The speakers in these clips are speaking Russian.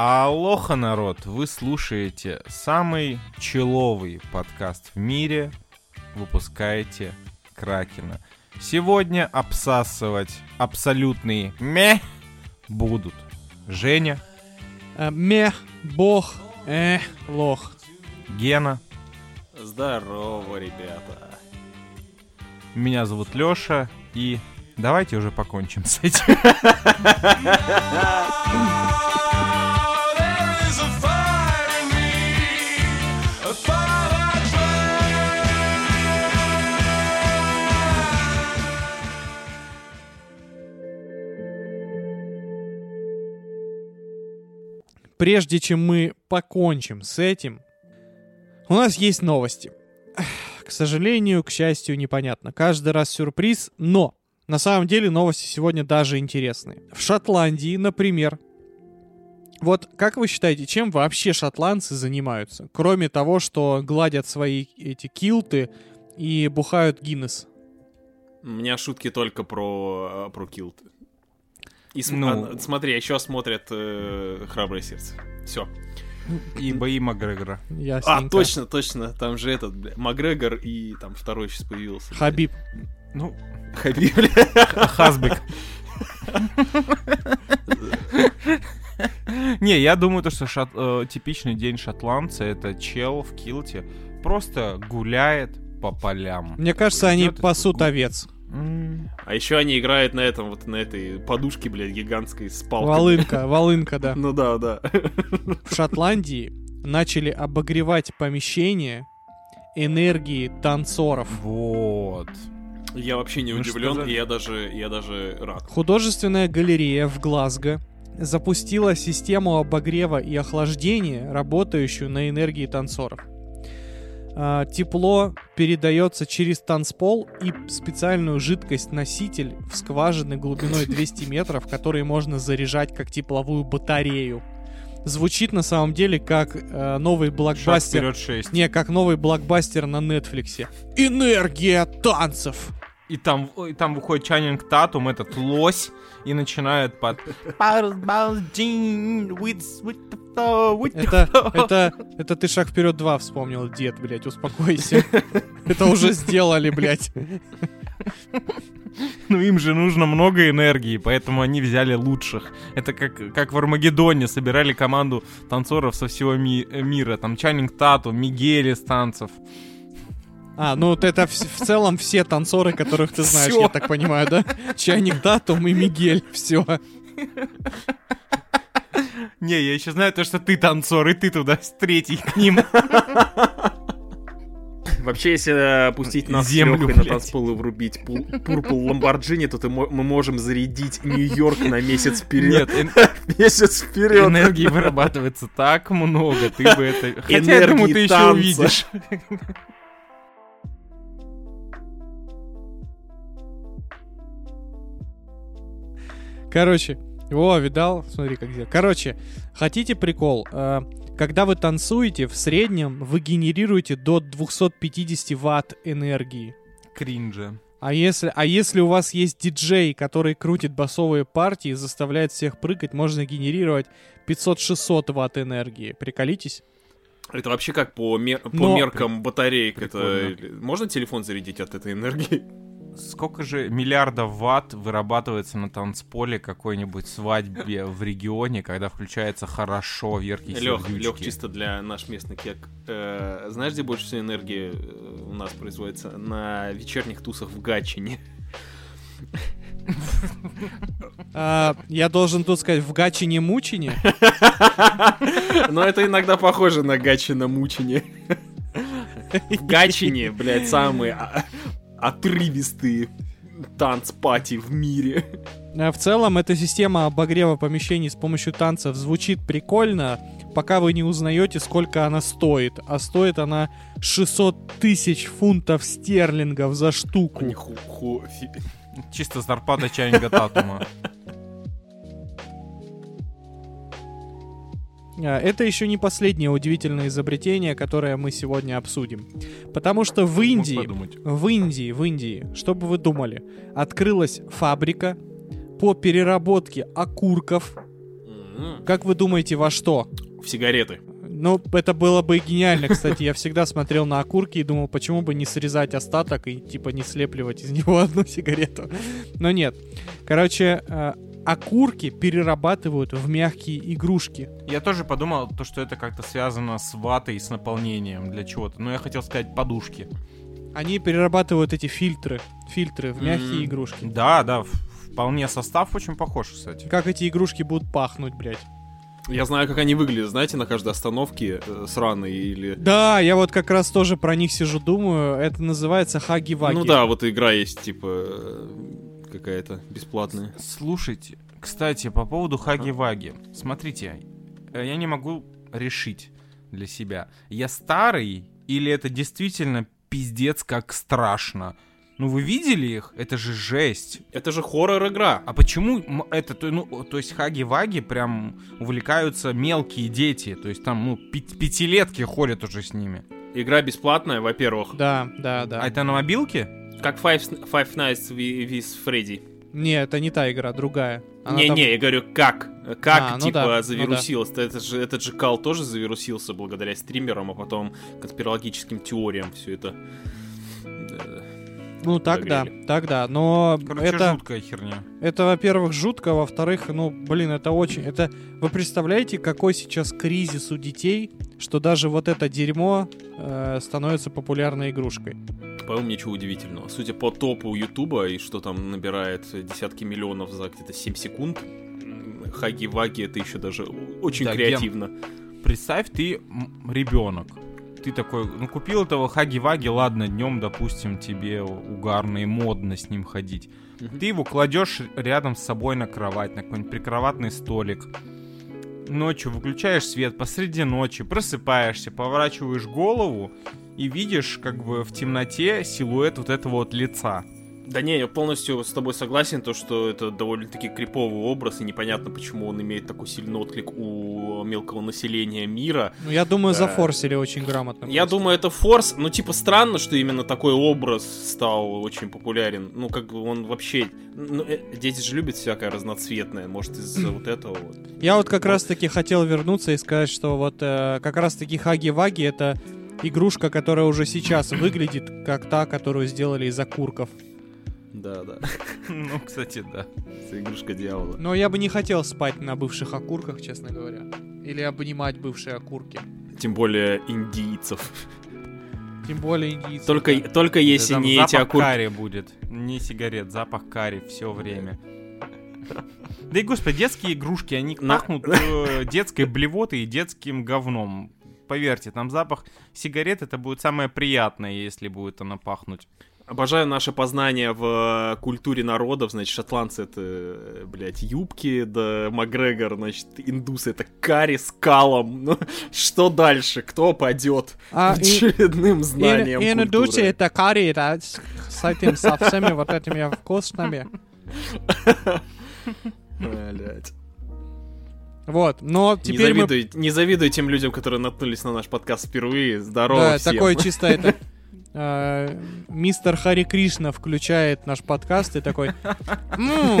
Алоха, народ! Вы слушаете самый человый подкаст в мире. Выпускаете Кракена. Сегодня обсасывать абсолютные ме будут Женя, Э, Мех, бог, э, лох. Гена, Здорово, ребята. меня зовут Лёша, и давайте уже покончим с этим. Прежде чем мы покончим с этим, у нас есть новости. К сожалению, к счастью, непонятно. Каждый раз сюрприз, но на самом деле новости сегодня даже интересные. В Шотландии, например, вот как вы считаете, чем вообще шотландцы занимаются? Кроме того, что гладят свои эти килты и бухают Гиннес. У меня шутки только про, э, про килты. И см- Ну. а, смотри, еще смотрят э, Храброе сердце. Все. И бои Макгрегора. А, Ясненько. точно, точно. Там же этот, бля, Макгрегор и там второй сейчас появился. бля. Хабиб. Ну, Хабиб, бля. Хазбек. Не, я думаю, то, что шот- э, типичный день шотландца это чел в килте просто гуляет по полям. Мне кажется, они пасут гу- овец. А еще они играют на этом, вот на этой подушке, блядь, гигантской с палкой. Волынка, волынка, да. Ну да, да. В Шотландии начали обогревать помещение энергии танцоров. Вот. Я вообще не Ну, удивлен, и я даже, я даже рад. Художественная галерея в Глазго запустила систему обогрева и охлаждения, работающую на энергии танцоров. А, Тепло передается через танцпол и специальную жидкость-носитель в скважины глубиной 200 метров, которые можно заряжать как тепловую батарею. Звучит на самом деле как э, новый Шаг блокбастер. вперед 6. Не, как новый блокбастер на Нетфликсе. Энергия танцев. И там, и там выходит Чаннинг Татум, этот лось, и начинает под... Это, это, это ты шаг вперед два вспомнил, дед, блядь, успокойся. Это уже сделали, блядь. Ну им же нужно много энергии, поэтому они взяли лучших. Это как, как в Армагеддоне собирали команду танцоров со всего ми- э, мира. Там Чаннинг Тату, Мигель из танцев. А, ну вот это в, в целом все танцоры, которых ты знаешь, Всё. я так понимаю, да? Чайник Татум и Мигель, все. Не, я еще знаю то, что ты танцор, и ты туда с третий к ним. Вообще, если э, опустить нас Землю, с Лёхой на танцпол и врубить Purple Ламборджини, то ты мы можем зарядить Нью-Йорк на месяц вперед. Нет, эн- Месяц вперед. энергии вырабатывается так много, ты бы это... Хотя, я Энергии думаю, ты еще танца. увидишь. Короче, о, видал? Смотри, как где. Короче, хотите прикол? Э, когда вы танцуете, в среднем вы генерируете до 250 ватт энергии. Кринжа. А если, а если у вас есть диджей, который крутит басовые партии и заставляет всех прыгать, можно генерировать 500-600 ватт энергии. Приколитесь? Это вообще как по, мер- по Но- меркам батареек? Это Прикольно. можно телефон зарядить от этой энергии? Сколько же миллиардов ватт вырабатывается на танцполе какой-нибудь свадьбе в регионе, когда включается хорошо верхний Лех? Лех, чисто для наш местный кек. Э, знаешь, где больше всего энергии э, у нас производится? На вечерних тусах в Гатчине. А, я должен тут сказать, в Гачине Мучине. Но это иногда похоже на Гатчина мучение. В Гатчине, блядь, самые а- отрывистые танцпати в мире. А, В целом, эта система обогрева помещений с помощью танцев звучит прикольно, пока вы не узнаете, сколько она стоит. А стоит она 600 тысяч фунтов стерлингов за штуку. Ху- Чисто зарплата Чаннинга Татума. Это еще не последнее удивительное изобретение, которое мы сегодня обсудим. Потому что в Индии, в Индии, в Индии, что бы вы думали, открылась фабрика по переработке окурков Как вы думаете, во что? В сигареты. Ну, это было бы гениально, кстати. Я всегда смотрел на окурки и думал, почему бы не срезать остаток и, типа, не слепливать из него одну сигарету. Но нет. Короче, э, окурки перерабатывают в мягкие игрушки. Я тоже подумал, то, что это как-то связано с ватой, с наполнением для чего-то. Но я хотел сказать подушки. Они перерабатывают эти фильтры, фильтры в мягкие М. игрушки. Да, да, вполне состав очень похож, кстати. Как эти игрушки будут пахнуть, блядь. Я знаю, как они выглядят, знаете, на каждой остановке э, сраные или... Да, я вот как раз тоже про них сижу, думаю. Это называется хаги-ваги. Ну да, вот игра есть, типа, э, какая-то бесплатная. Слушайте, кстати, по поводу Хаги-Ваги. Смотрите, э, я не могу решить для себя, я старый или это действительно пиздец как страшно? Ну вы видели их? Это же жесть. Это же хоррор-игра. А почему это, то- ну, то есть хаги-ваги прям увлекаются мелкие дети, то есть там, ну, пятилетки ходят уже с ними. Игра бесплатная, во-первых. Да, да, да. А это на мобилке? Как Five, Five Nights wi- with Freddy. Не, это не та игра, другая. Она Не-не, там- я говорю, как? Как, А, ну типа, да, ну завирусилось? Это же, этот же кал тоже завирусился благодаря стримерам, а потом конспирологическим теориям все это... э, Ну, тогда, тогда. Но Короче, это, жуткая херня. это, во-первых, жутко, во-вторых, ну, блин, это очень... Это... Вы представляете, какой сейчас кризис у детей, что даже вот это дерьмо э, становится популярной игрушкой? По-моему, ничего удивительного. Судя по топу Ютуба, и что там набирает десятки миллионов за где-то 7 секунд, Хаги-Ваги это еще даже очень Да, креативно. Представь, ты ребенок. Ты такой, ну купил этого хаги-ваги, ладно, днем, допустим, тебе угарно и модно с ним ходить. Мгм. Ты его кладешь рядом с собой на кровать, на какой-нибудь прикроватный столик. Ночью выключаешь свет посреди ночи, просыпаешься, поворачиваешь голову и видишь как бы в темноте силуэт вот этого вот лица. Да не, я полностью с тобой согласен, то, что это довольно-таки криповый образ, и непонятно, почему он имеет такой сильный отклик у мелкого населения мира. Ну, я думаю, Да. зафорсили очень грамотно. Я просто. думаю, это форс, ну типа странно, что именно такой образ стал очень популярен. Ну как бы он вообще... ну, э, дети же любят всякое разноцветное, может из-за вот этого вот. Я вот как раз-таки хотел вернуться и сказать, что вот э, как раз-таки Хаги-Ваги это игрушка, которая уже сейчас выглядит как та, которую сделали из окурков. Да, да. Ну, кстати, да. Это игрушка дьявола. Но я бы не хотел спать на бывших окурках, честно говоря. Или обнимать бывшие окурки. Тем более индийцев. Тем более индийцы. Только, да. только если Там не эти запах окурки. карри будет. Не сигарет, запах карри все время. Да и, господи, детские игрушки, они пахнут э, детской блевотой и детским говном. Поверьте, там запах сигарет, это будет самое приятное, если будет она пахнуть. Обожаю наше познание в э, культуре народов. Значит, шотландцы это, э, блядь, юбки, да Макгрегор, значит, индусы это карри с калом. Ну, что дальше? Кто падет А, и- очередным знанием И- Индусы это карри, да, с, с этим, со всеми вот этими вкусными. Блядь. Вот, но Не теперь мы... завидуй, не завидуй тем людям, которые наткнулись на наш подкаст впервые. Здорово Да, всем. такой чисто это... э, Мистер Хари Кришна включает наш подкаст и такой... «М,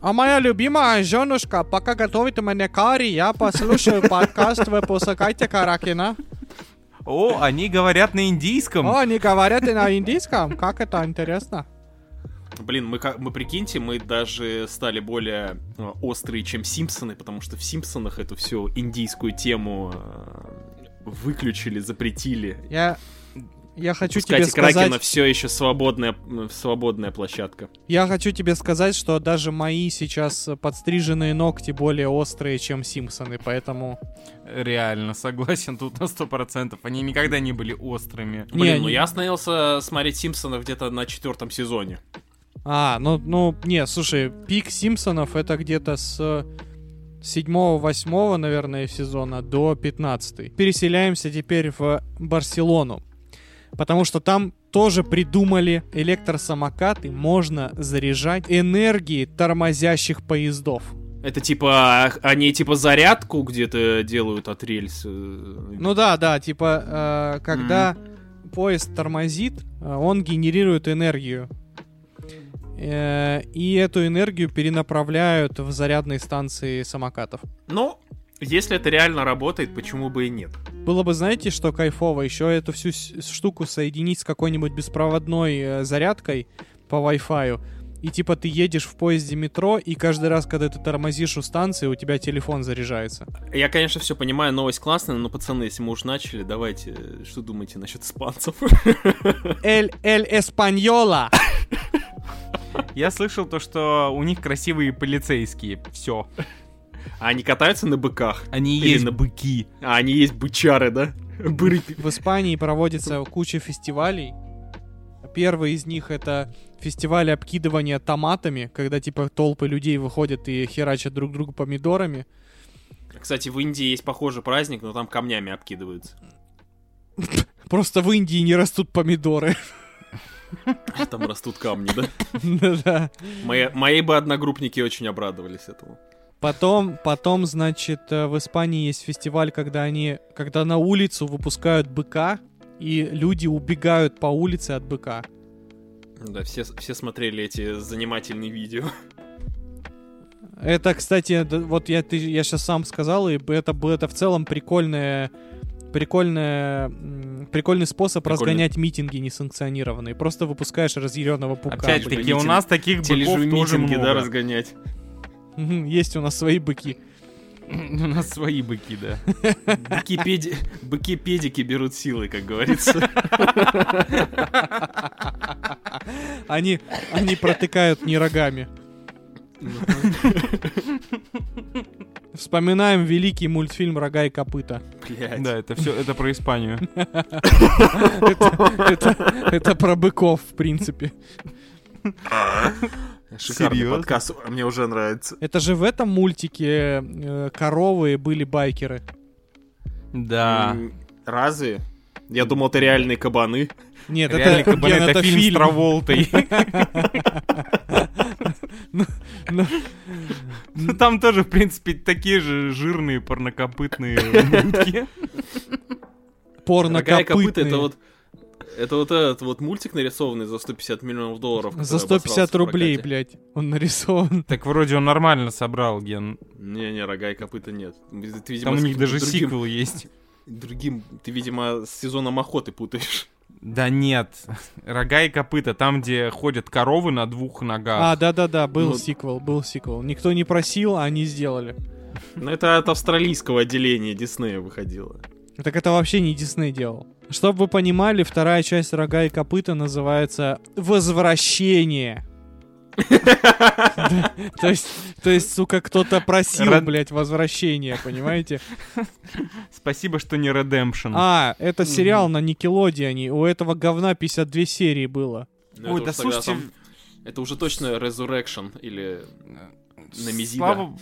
А моя любимая женушка, пока готовит мне карри, я послушаю подкаст выпуска Катя Каракина. О, они говорят на индийском. О, они говорят и на индийском, как это интересно. Блин, мы, как- мы прикиньте, мы даже стали более э, острые, чем Симпсоны, потому что в Симпсонах эту всю индийскую тему э, выключили, запретили. Я... Я хочу Пускай тебе Кракена сказать... все еще свободная, свободная площадка. Я хочу тебе сказать, что даже мои сейчас подстриженные ногти более острые, чем Симпсоны, поэтому... Реально, согласен тут на сто процентов. Они никогда не были острыми. Не, Блин, ну не- я остановился смотреть Симпсонов где-то на четвертом сезоне. А, ну, ну, не, слушай, пик Симпсонов это где-то с седьмого-восьмого, наверное, сезона до 15 Переселяемся теперь в Барселону, потому что там тоже придумали электросамокаты, можно заряжать энергией тормозящих поездов. Это типа, они типа зарядку где-то делают от рельс. э, Ну да, да, типа, э, когда поезд тормозит, э, он генерирует энергию. Э, и эту энергию перенаправляют в зарядные станции самокатов. Ну, если это реально работает, почему бы и нет? Было бы, знаете, что кайфово, еще эту всю штуку соединить с какой-нибудь беспроводной э, зарядкой по Wi-Fi. И типа ты едешь в поезде метро, и каждый раз, когда ты тормозишь у станции, у тебя телефон заряжается. Я, конечно, все понимаю, новость классная, но, пацаны, если мы уж начали, давайте, э, что думаете насчет испанцев? Эль, эль Эспаньола! Я слышал то, что у них красивые полицейские. Все. А они катаются на быках? Они Или есть на- быки. А они есть бычары, да? Быры. В Испании проводится куча фестивалей. Первый из них это фестиваль обкидывания томатами, когда типа толпы людей выходят и херачат друг друга помидорами. Кстати, в Индии есть похожий праздник, но там камнями обкидываются. Просто в Индии не растут помидоры. Там растут камни, да? Да. Мои, бы одногруппники очень обрадовались этому. Потом, потом, значит, э, в Испании есть фестиваль, когда они, когда на улицу выпускают быка, и люди убегают по улице от быка. Да, все, все смотрели эти занимательные видео. Это, кстати, вот я, ты, я сейчас сам сказал, и это, это в целом прикольная, прикольная, прикольный способ Прикольно. разгонять митинги несанкционированные. Просто выпускаешь разъяренного паука. Опять блин. таки, у нас таких быков тоже да, много. разгонять. Мгм, Есть у нас свои быки. У нас свои быки, да. Быки-педи- Быки-педики берут силы, как говорится. Они, они протыкают не рогами. Вспоминаем великий мультфильм «Рога и копыта». Блядь. Да, это все, это про Испанию. Это, про быков, в принципе. Шикарный Серьезно? подкаст, мне уже нравится. Это же в этом мультике э, коровы были байкеры. Да. Разве? Я думал, это реальные кабаны. Нет, это, бы, Ген, это фильм с Траволтой. Ну, Там тоже, в принципе, такие же жирные парнокопытные утки. порно Рога и копыта это вот это вот этот вот мультик нарисованный за 150 миллионов долларов. За который 150 обосрался в рублей, блядь, он нарисован. Так вроде он нормально собрал, Ген. Не-не, рога и копыта нет. Ты, видимо, Там у них даже другим- сиквел есть. Другим, ты, видимо, с сезоном охоты путаешь. Да нет. Рога и копыта, там, где ходят коровы на двух ногах. А, да-да-да, был Ну- сиквел, был сиквел. Никто не просил, а они сделали. Но это от австралийского отделения Диснея выходило. Так это вообще не Дисней делал. Чтобы вы понимали, вторая часть «Рога и копыта» называется «Возвращение». То есть, то есть, сука, кто-то просил, блядь, возвращение, понимаете? Спасибо, что не Redemption. А, это сериал на Никелодионе. У этого говна 52 серии было. Ну, Ой, да слушайте, Это уже точно Resurrection или Намезида. Слава...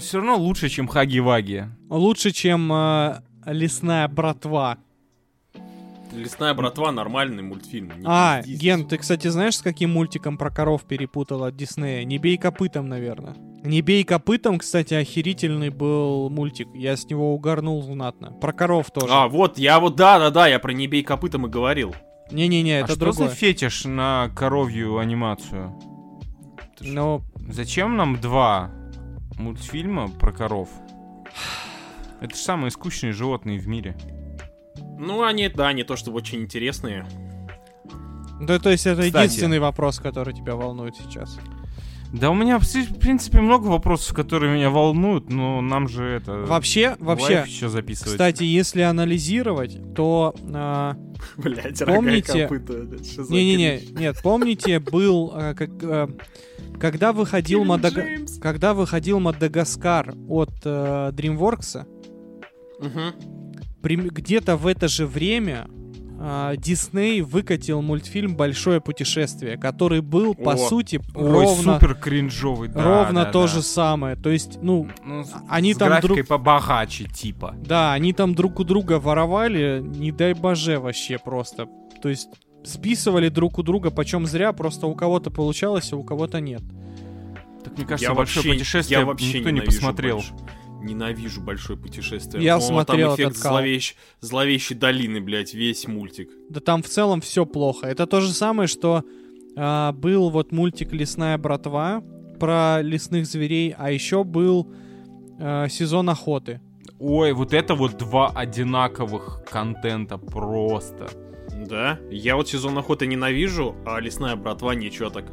Все равно лучше, чем Хаги-Ваги. Лучше, чем э, «Лесная братва». Лесная братва нормальный мультфильм. не А, пизди. Ген, ты, кстати, знаешь, с каким мультиком про коров перепутал от Диснея? «Не бей копытом», наверное. «Не бей копытом», кстати, охерительный был мультик. Я с него угорнул знатно. Про коров тоже. А, вот, я вот, да-да-да, я про не бей копытом и говорил. Не-не-не, а это что другое. за фетиш на коровью анимацию? Ну, Зачем нам два мультфильма про коров? Это же самые скучные животные в мире. Ну, они, да, не то чтобы очень интересные. да, то есть это Кстати. единственный вопрос, который тебя волнует сейчас. Да у меня, в принципе, много вопросов, которые меня волнуют, но нам же это... Вообще, вообще, еще записывать. кстати, если анализировать, то... а, Блять, Помните- Не-не-не, нет, помните, был... а, как, а, когда выходил Мадага-. Когда выходил Мадагаскар от э, DreamWorks, Мгм. Где-то в это же время а, Дисней выкатил мультфильм «Большое путешествие», который был, по О. сути, Ой, ровно, супер кринжовый, да, ровно да, то да. же самое. То есть, ну, Ну, они с там друг- побогаче, типа. да, они там друг у друга воровали, не дай боже вообще просто. То есть, списывали друг у друга, почем зря, просто у кого-то получалось, а у кого-то нет. Так мне кажется, Я большое вообще, путешествие я вообще никто не посмотрел. больш- Ненавижу большое путешествие. Я О, смотрел там эффект этот зловещ- зловещей долины, блядь, весь мультик. Да там в целом все плохо. Это то же самое, что а, был вот мультик «Лесная братва» про лесных зверей, а еще был а, сезон охоты. Ой, вот это вот два одинаковых контента просто. Да? Я вот сезон охоты ненавижу, а лесная братва ничего так.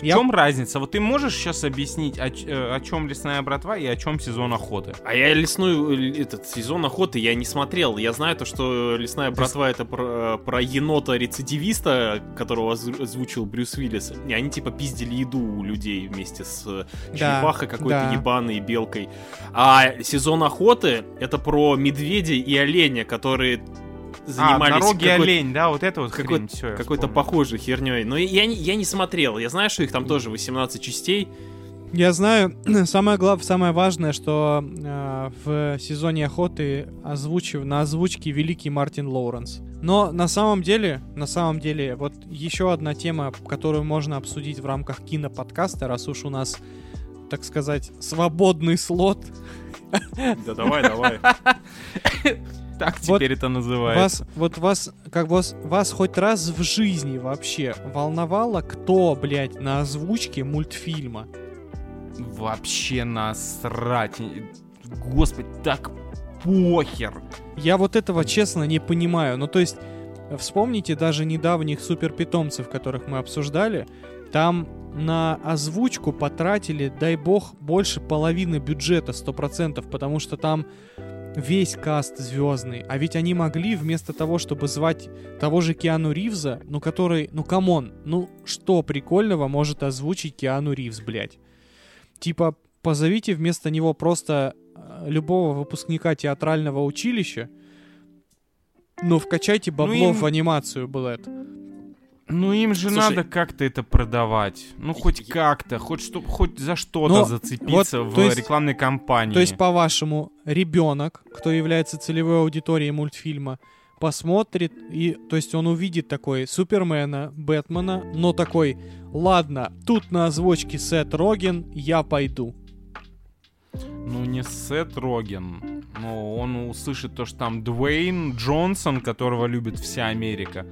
В Я- чем разница? Вот ты можешь сейчас объяснить, о, э, о чем лесная братва и о чем сезон охоты? А я лесную, э, этот сезон охоты я не смотрел. Я знаю то, что лесная братва это про, про енота-рецидивиста, которого оз- озвучил Брюс Уиллис. И они типа пиздили еду у людей вместе с э, Да, черепахой какой-то да. ебаной белкой. А сезон охоты это про медведя и оленя, которые А, занимались дороги какой- олень, да, вот это вот какой- я какой-то похожей херней. Но я не, я не смотрел. Я знаю, что их там тоже 18 частей. Я знаю, самое главное, самое важное, что э, в сезоне охоты озвучив, на озвучке великий Мартин Лоуренс. Но на самом деле, на самом деле, вот еще одна тема, которую можно обсудить в рамках киноподкаста, раз уж у нас, так сказать, свободный слот. Да давай, давай. Так Вот теперь это называется. Вас, вот вас, как вас, вас хоть раз в жизни вообще волновало, кто, блядь, на озвучке мультфильма? Вообще насрать. Господи, так похер. Я вот этого честно не понимаю. Ну, то есть, вспомните даже недавних суперпитомцев, которых мы обсуждали. Там на озвучку потратили, дай бог, больше половины бюджета 100%, потому что там весь каст звездный. А ведь они могли вместо того, чтобы звать того же Киану Ривза, ну который, ну come on, ну что прикольного может озвучить Киану Ривз, блядь? Типа, позовите вместо него просто э, любого выпускника театрального училища, но вкачайте бабло им- в анимацию, Блэд. Ну им же Слушай, надо как-то это продавать. Ну хоть я- как-то, хоть что, хоть за что-то Но зацепиться вот, в есть- рекламной кампании. То есть, по-вашему, ребенок, кто является целевой аудиторией мультфильма, посмотрит и, то есть, он увидит такой Супермена, Бэтмена, но такой, ладно, тут на озвучке Сет Роген, я пойду. Ну не Сет Роген, но он услышит то, что там Дуэйн Джонсон, которого любит вся Америка.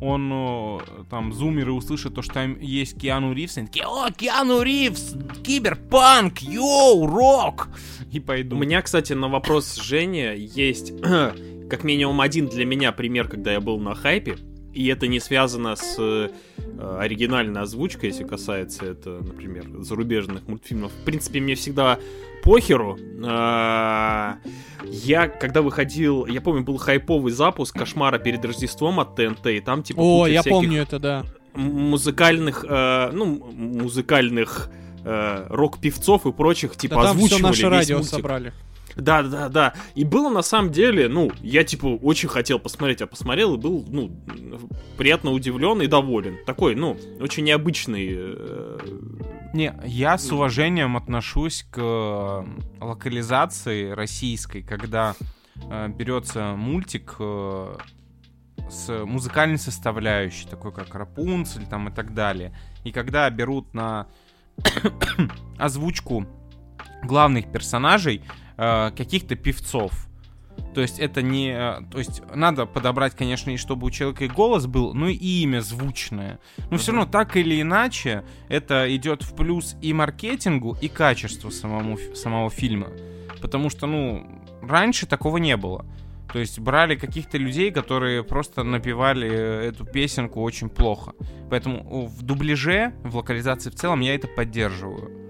Он э, там зумеры услышат то, что там есть Киану Ривз, и они такие, о, Киану Ривз, киберпанк, йоу, рок! И У пойду. меня, кстати, на вопрос Жени есть как минимум один для меня пример, когда я был на хайпе. И это не связано с э, оригинальной озвучкой, если касается это, например, зарубежных мультфильмов. В принципе, мне всегда похеру. А, Я, когда выходил, я помню, был хайповый запуск «Кошмара перед Рождеством» от ТНТ, и там типа О, я помню это, да. музыкальных, э, ну, музыкальных э, рок-певцов и прочих, типа, да там все озвучивали наше радио мультик. собрали. Да, да, да. И было на самом деле, ну, я типа очень хотел посмотреть, а посмотрел и был, ну, приятно удивлен и доволен. Такой, ну, очень необычный. э, Не, я с уважением отношусь к э, локализации российской, когда э, берется мультик э, с музыкальной составляющей, такой как Рапунцель там и так далее. И когда берут на озвучку главных персонажей э, каких-то певцов. То есть это не... э, То есть надо подобрать, конечно, и чтобы у человека и голос был, но и имя звучное. Но все равно так или иначе это идет в плюс и маркетингу, и качеству самому, самого фильма. Потому что, ну, раньше такого не было. То есть брали каких-то людей, которые просто напевали э, эту песенку очень плохо. Поэтому в дубляже, в локализации в целом я это поддерживаю.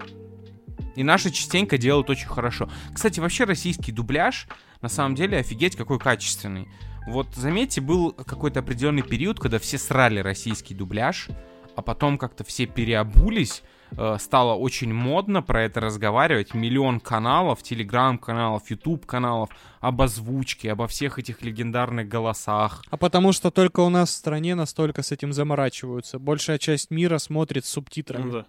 И наши частенько делают очень хорошо. Кстати, вообще российский дубляж на самом деле офигеть какой качественный. Вот заметьте, был какой-то определенный период, когда все срали российский дубляж, а потом как-то все переобулись, э, стало очень модно про это разговаривать. Миллион каналов, телеграм-каналов, ютуб-каналов об озвучке, обо всех этих легендарных голосах. А потому что только у нас в стране настолько с этим заморачиваются. Большая часть мира смотрит с субтитрами. ну да.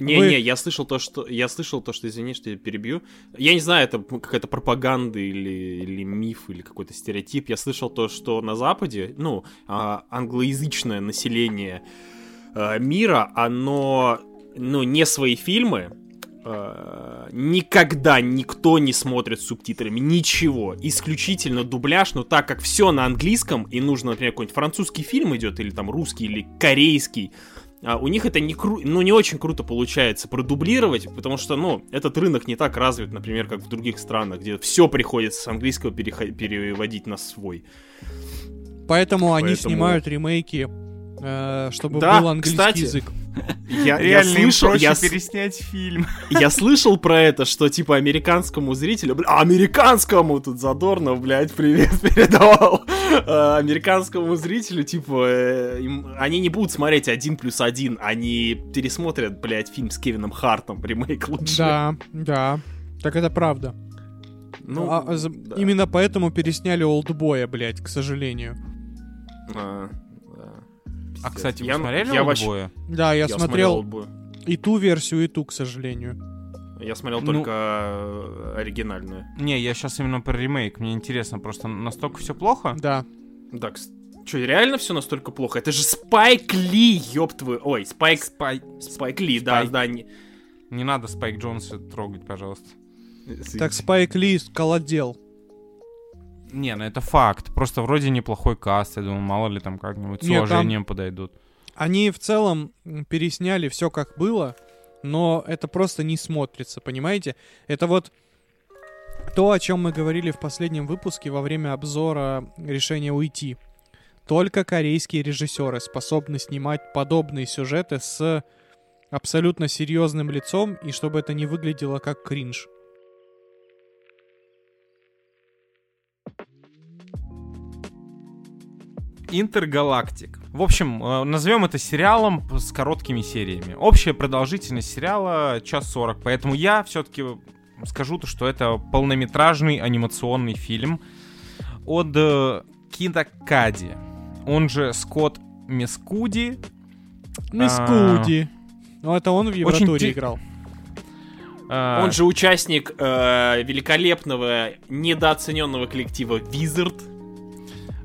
Не, Вы- не, я слышал то, что я слышал то, что извини, что я перебью. Я не знаю, это какая-то пропаганда или, или миф или какой-то стереотип. Я слышал то, что на Западе, ну, а, англоязычное население а, мира, оно, ну, не свои фильмы а, никогда никто не смотрит с субтитрами, ничего, исключительно дубляж, но так как все на английском и нужно, например, какой-нибудь французский фильм идет или там русский или корейский, у них это не кру... ну, не очень круто получается продублировать, потому что, ну, этот рынок не так развит, например, как в других странах, где все приходится с английского переха- переводить на свой. Поэтому они Поэтому- снимают ремейки, чтобы Да, был английский кстати, язык. Я, я слышал, я, переснять фильм. я слышал про это, что типа американскому зрителю, бля, американскому тут Задорнов, блядь, привет передавал, Э, американскому зрителю, типа, э, им- они не будут смотреть один плюс один, они пересмотрят, блядь, фильм с Кевином Хартом, ремейк лучше. Да, да. Так это правда. Ну, А, за- да. Именно поэтому пересняли Олдбоя, блядь, к сожалению. А. А, кстати, вы Я- смотрели я вообще- «Олдбоя»? Да, я, Я смотрел смотрел и ту версию, и ту, к сожалению. Я смотрел Ну- только э, оригинальную. Не, я сейчас именно про ремейк. Мне интересно, просто настолько все плохо? Да. Да, что, реально все настолько плохо? Это же Спайк Ли, ёб твою... Ой, Спайк... Спай... Спайк Ли, да, Спайк. да. Не... Не надо Спайк Джонса трогать, пожалуйста. Так Спайк Ли колодел. Не, ну это факт. Просто вроде неплохой каст. Я думаю, мало ли там как-нибудь с Нет, там- уважением подойдут. Они в целом пересняли все как было, но это просто не смотрится, понимаете? Это вот то, о чем мы говорили в последнем выпуске во время обзора решения уйти. Только корейские режиссеры способны снимать подобные сюжеты с абсолютно серьезным лицом и чтобы это не выглядело как кринж. Интергалактик. В общем, э, назовем это сериалом с короткими сериями. Общая продолжительность сериала час сорок, поэтому я все-таки скажу то, что это полнометражный анимационный фильм от э, Кади, он же Скотт Мескуди. Мискуди. Ну, это он в Евротуре те- играл. э, Он же участник э, великолепного, недооцененного коллектива Wizard.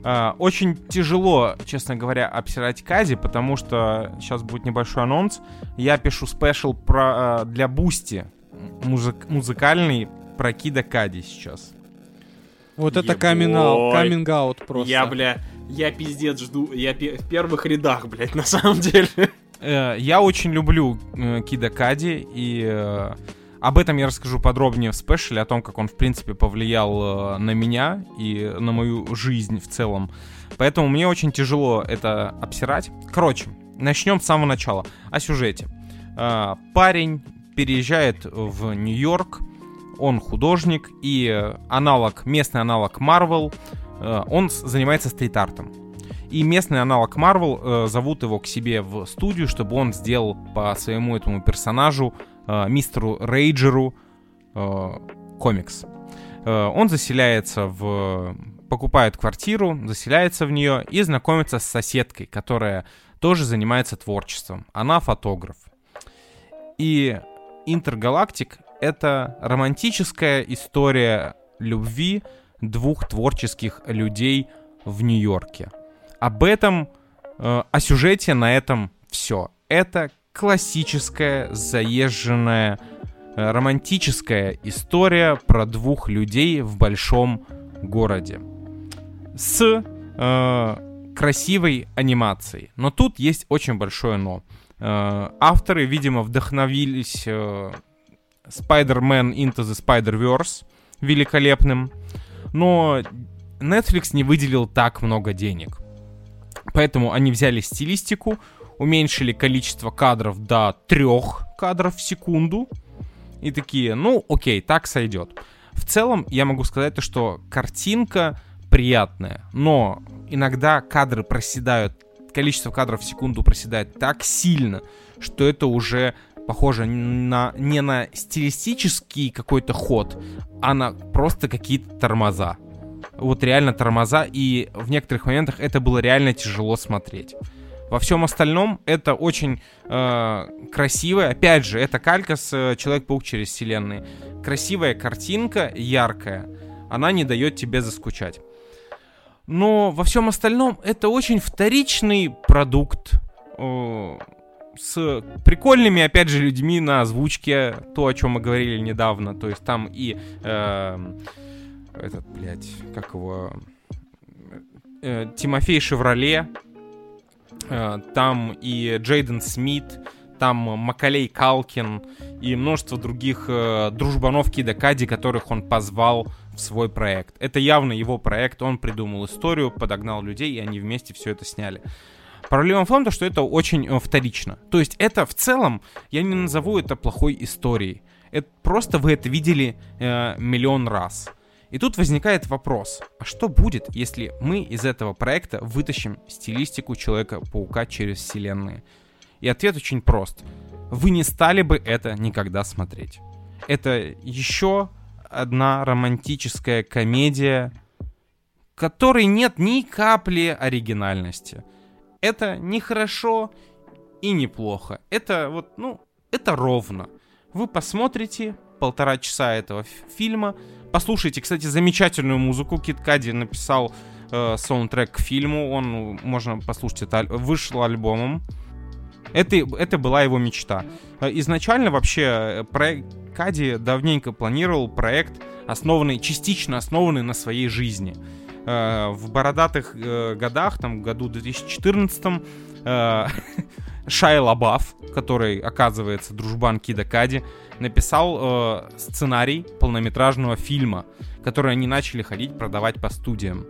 А, Очень тяжело, честно говоря, обсирать Кади, потому что сейчас будет небольшой анонс. Я пишу special про, а, для Бусти, музык- музыкальный про Кида Кади сейчас. Вот это Ебой. каминг-аут просто. Я, бля, я пиздец жду, я пе- в первых рядах, блядь, на самом деле. Э, Я очень люблю э, Кида Кади, и э, об этом я расскажу подробнее в special е, о том, как он, в принципе, повлиял э, на меня и на мою жизнь в целом. Поэтому мне очень тяжело это обсирать. Короче, начнем с самого начала. О сюжете. Э, Парень переезжает в Нью-Йорк, он художник, и аналог, местный аналог Marvel, э, он занимается стрит-артом. И местный аналог Marvel зовут его к себе в студию, чтобы он сделал по своему этому персонажу, э, мистеру Рейджеру, э, комикс. Э, он заселяется в... покупает квартиру, заселяется в нее и знакомится с соседкой, которая тоже занимается творчеством. Она фотограф. И Интергалактик — это романтическая история любви двух творческих людей в Нью-Йорке. Об этом, э, о сюжете на этом все. Это классическая, заезженная, э, романтическая история про двух людей в большом городе. С э, красивой анимацией. Но тут есть очень большое но. Э, авторы, видимо, вдохновились э, Spider-Man Into the Spider-Verse великолепным, но Netflix не выделил так много денег. Поэтому они взяли стилистику, уменьшили количество кадров до трех кадров в секунду. И такие, ну окей, так сойдет. В целом, я могу сказать, то, что картинка приятная, но иногда кадры проседают, количество кадров в секунду проседает так сильно, что это уже похоже на, не на стилистический какой-то ход, а на просто какие-то тормоза. Вот реально тормоза, и в некоторых моментах это было реально тяжело смотреть. Во всем остальном это очень э, красивая, опять же, это калька с э, Человек-паук через вселенные. Красивая картинка, яркая, она не дает тебе заскучать. Но во всем остальном это очень вторичный продукт э, с прикольными, опять же, людьми на озвучке, то, о чем мы говорили недавно. То есть там и э, этот, блядь, как его, э, Тимофей Шевроле, Там и Джейден Смит, там Макалей Калкин и множество других э, дружбанов Кида Кади, которых он позвал в свой проект. Это явно его проект, он придумал историю, подогнал людей, и они вместе все это сняли. Проблема в том, то, что это очень э, вторично. То есть это в целом, я не назову это плохой историей. Это просто вы это видели э, миллион раз. И тут возникает вопрос, а что будет, если мы из этого проекта вытащим стилистику Человека-паука через вселенные? И ответ очень прост. Вы не стали бы это никогда смотреть. Это еще одна романтическая комедия, которой нет ни капли оригинальности. Это не хорошо и не плохо. Это вот, ну, это ровно. Вы посмотрите полтора часа этого фильма, послушайте, кстати, замечательную музыку. Кит Кади написал э, саундтрек к фильму, он, ну, можно послушать, это вышел альбомом. Это, это была его мечта. Э, Изначально вообще э, проект Кади давненько планировал проект, основанный, частично основанный на своей жизни. Э, В бородатых э, годах, там, в году 2014 э, Шай Лабаф, который, оказывается, дружбан Кида Кади, написал э, сценарий полнометражного фильма, который они начали ходить продавать по студиям.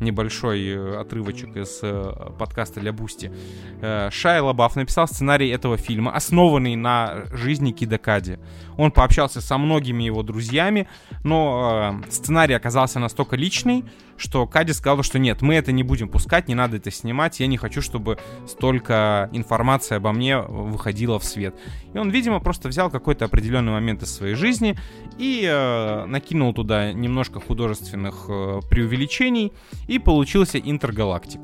Небольшой э, отрывочек из э, подкаста для Бусти. Э, Шай Лабаф написал сценарий этого фильма, основанный на жизни Кида Кади. Он пообщался со многими его друзьями, но э, сценарий оказался настолько личный, что Кади сказал, что нет, мы это не будем пускать, не надо это снимать, я не хочу, чтобы столько информации обо мне выходила в свет. И он, видимо, просто взял какой-то определенный момент из своей жизни и э, накинул туда немножко художественных э, преувеличений, и получился интергалактик.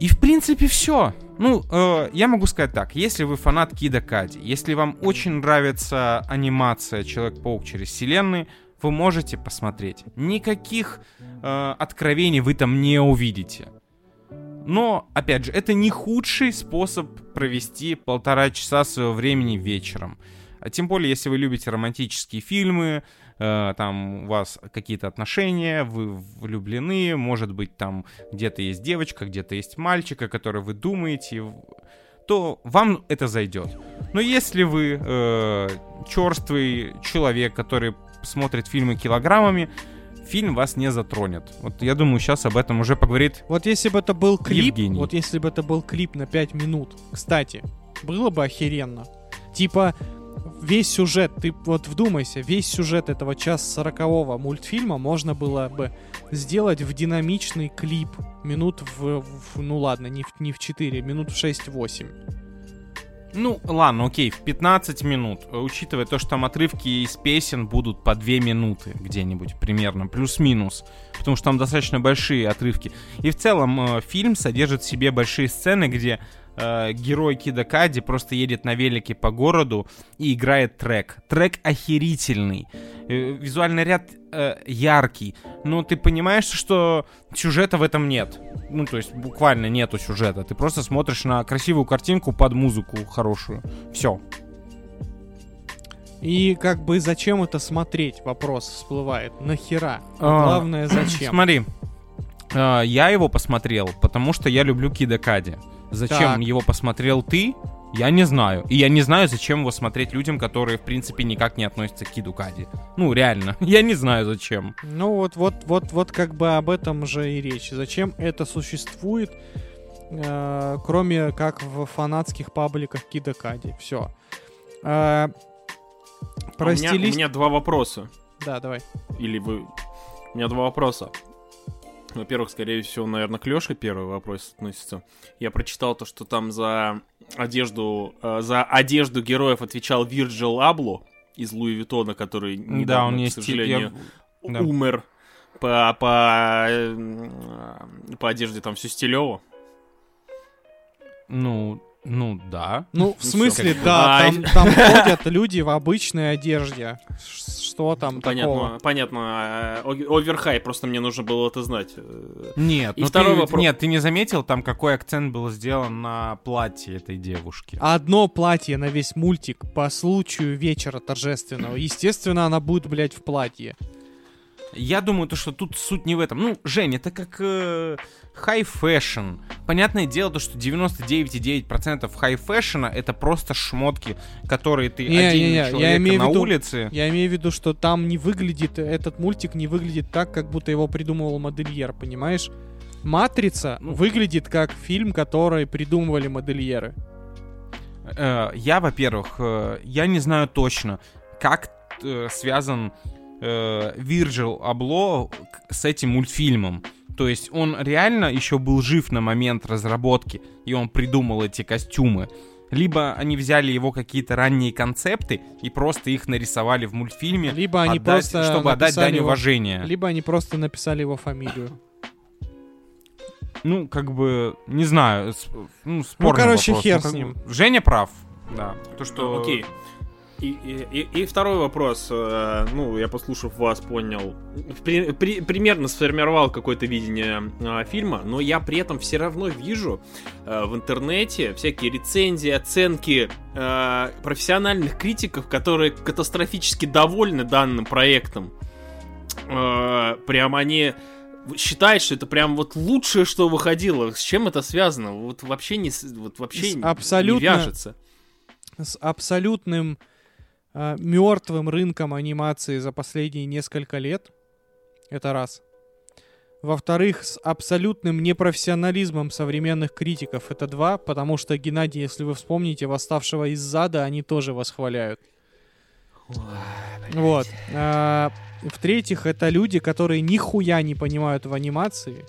И в принципе все. Ну, э, я могу сказать так, если вы фанат Кида Кади, если вам очень нравится анимация Человек-паук через вселенные, вы можете посмотреть. Никаких э, откровений вы там не увидите. Но, опять же, это не худший способ провести полтора часа своего времени вечером. А тем более, если вы любите романтические фильмы, э, там у вас какие-то отношения, вы влюблены, может быть, там где-то есть девочка, где-то есть мальчик, о котором вы думаете, то вам это зайдет. Но если вы э, черствый человек, который смотрит фильмы килограммами, фильм вас не затронет. Вот я думаю, сейчас об этом уже поговорит Вот если бы это был клип, Евгений. вот если бы это был клип на 5 минут, кстати, было бы охеренно. Типа, весь сюжет, ты вот вдумайся, весь сюжет этого час 40 мультфильма можно было бы сделать в динамичный клип минут в, в- ну ладно, не в, не в 4, минут в 6-8. Ну, ладно, окей, в 15 минут, учитывая то, что там отрывки из песен будут по 2 минуты где-нибудь примерно, плюс-минус, потому что там достаточно большие отрывки. И в целом э, фильм содержит в себе большие сцены, где э, герой Кида Кади просто едет на велике по городу и играет трек. Трек охерительный. Э, визуальный ряд э, яркий, но ты понимаешь, что сюжета в этом нет. Ну, то есть буквально нету сюжета. Ты просто смотришь на красивую картинку под музыку хорошую. Все. И как бы зачем это смотреть? Вопрос всплывает. Нахера? А, Главное, зачем? Смотри, э, я его посмотрел, потому что я люблю Кида Кади. Зачем Так. его посмотрел ты? Я не знаю. И я не знаю, зачем его смотреть людям, которые, в принципе, никак не относятся к Киду Кади. Ну, реально. Я не знаю, зачем. Ну вот, вот, вот, вот как бы об этом же и речь. Зачем это существует, э, кроме как в фанатских пабликах Кида Кади. Все. про А у, меня, у меня два вопроса. Да, давай. Или вы... У меня два вопроса. Во-первых, скорее всего, наверное, к Лёше первый вопрос относится. Я прочитал то, что там за одежду, э, за одежду героев отвечал Вирджил Абло из Луи Виттона, который недавно, да, он к есть... сожалению, я- да. умер по, по, э, по одежде там все стилево. Ну, ну, да. Ну, в Ну смысле, да, А, там, там ходят люди в обычной одежде. Что там Понятно, такого? понятно. О- Оверхай, просто мне нужно было это знать. Нет, И ну второй ты, вопрос. нет, ты не заметил там, какой акцент был сделан на платье этой девушки? Одно платье на весь мультик по случаю вечера торжественного. Естественно, она будет, блядь, в платье. Я думаю, то, что тут суть не в этом. Ну, Жень, это как э, high fashion. Понятное дело, то, что 99,9% high fashion это просто шмотки, которые ты Не, оденешь не, не, я человека имею в на виду- улице. Я имею в виду, что там не выглядит, этот мультик не выглядит так, как будто его придумывал модельер, понимаешь? Матрица Ну. выглядит как фильм, который придумывали модельеры. Э, я, во-первых, э, я не знаю точно, как э, связан э, Вирджил Абло с этим мультфильмом. То есть он реально еще был жив на момент разработки, и он придумал эти костюмы. Либо они взяли его какие-то ранние концепты и просто их нарисовали в мультфильме, Либо они отдать- просто чтобы отдать дань его- уважения. Либо они просто написали его фамилию. Ну, как бы, не знаю, ну, спорный короче, вопрос. хер Ну, как с ним. Женя прав, да. То, что... Окей. И, и- и- и второй вопрос. э, Ну, я послушав вас, понял. При- при- примерно сформировал какое-то видение э, фильма, но я при этом все равно вижу э, в интернете всякие рецензии, оценки профессиональных критиков, которые катастрофически довольны данным проектом. Прям они считают, что это прям вот лучшее, что выходило. С чем это связано? Вот вообще не, вот вообще С абсолютно- не вяжется. С абсолютным мертвым рынком анимации за последние несколько лет. Это раз. Во-вторых, с абсолютным непрофессионализмом современных критиков. Это два, потому что, Геннадий, если вы вспомните, восставшего из зада они тоже восхваляют. Вот. А, В-третьих, это люди, которые нихуя не понимают в анимации.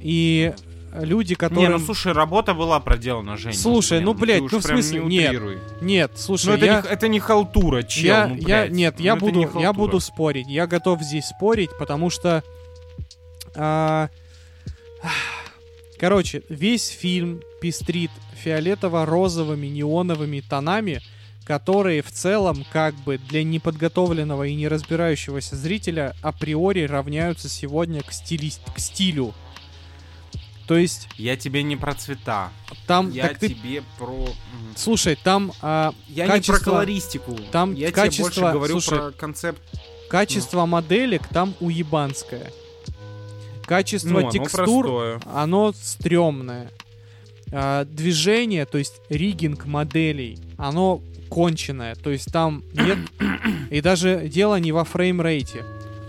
И люди, Не, которые... ну слушай, работа была проделана, Женя. Слушай, блин, ну, блядь, ну, в смысле, не нет. утрируй. Нет, слушай, Ну это, я... не, это не халтура, чел, я, ну, я, блядь. нет, Ну, я это не буду, я буду спорить. Я готов здесь спорить, потому что, а, короче, весь фильм пестрит фиолетово-розовыми неоновыми тонами, которые в целом как бы для неподготовленного и не разбирающегося зрителя априори равняются сегодня к, стилист, к стилю. То есть Я тебе не про цвета. там, Я так ты, тебе про... Слушай, там а, Я не качество- про колористику. там Я качество- тебе больше говорю слушай, про концепт. Качество моделек там уебанское. Качество Ну, оно текстур, простое. оно стрёмное. А, движение, то есть риггинг моделей, оно конченое. То есть там нет... И даже дело не во фреймрейте.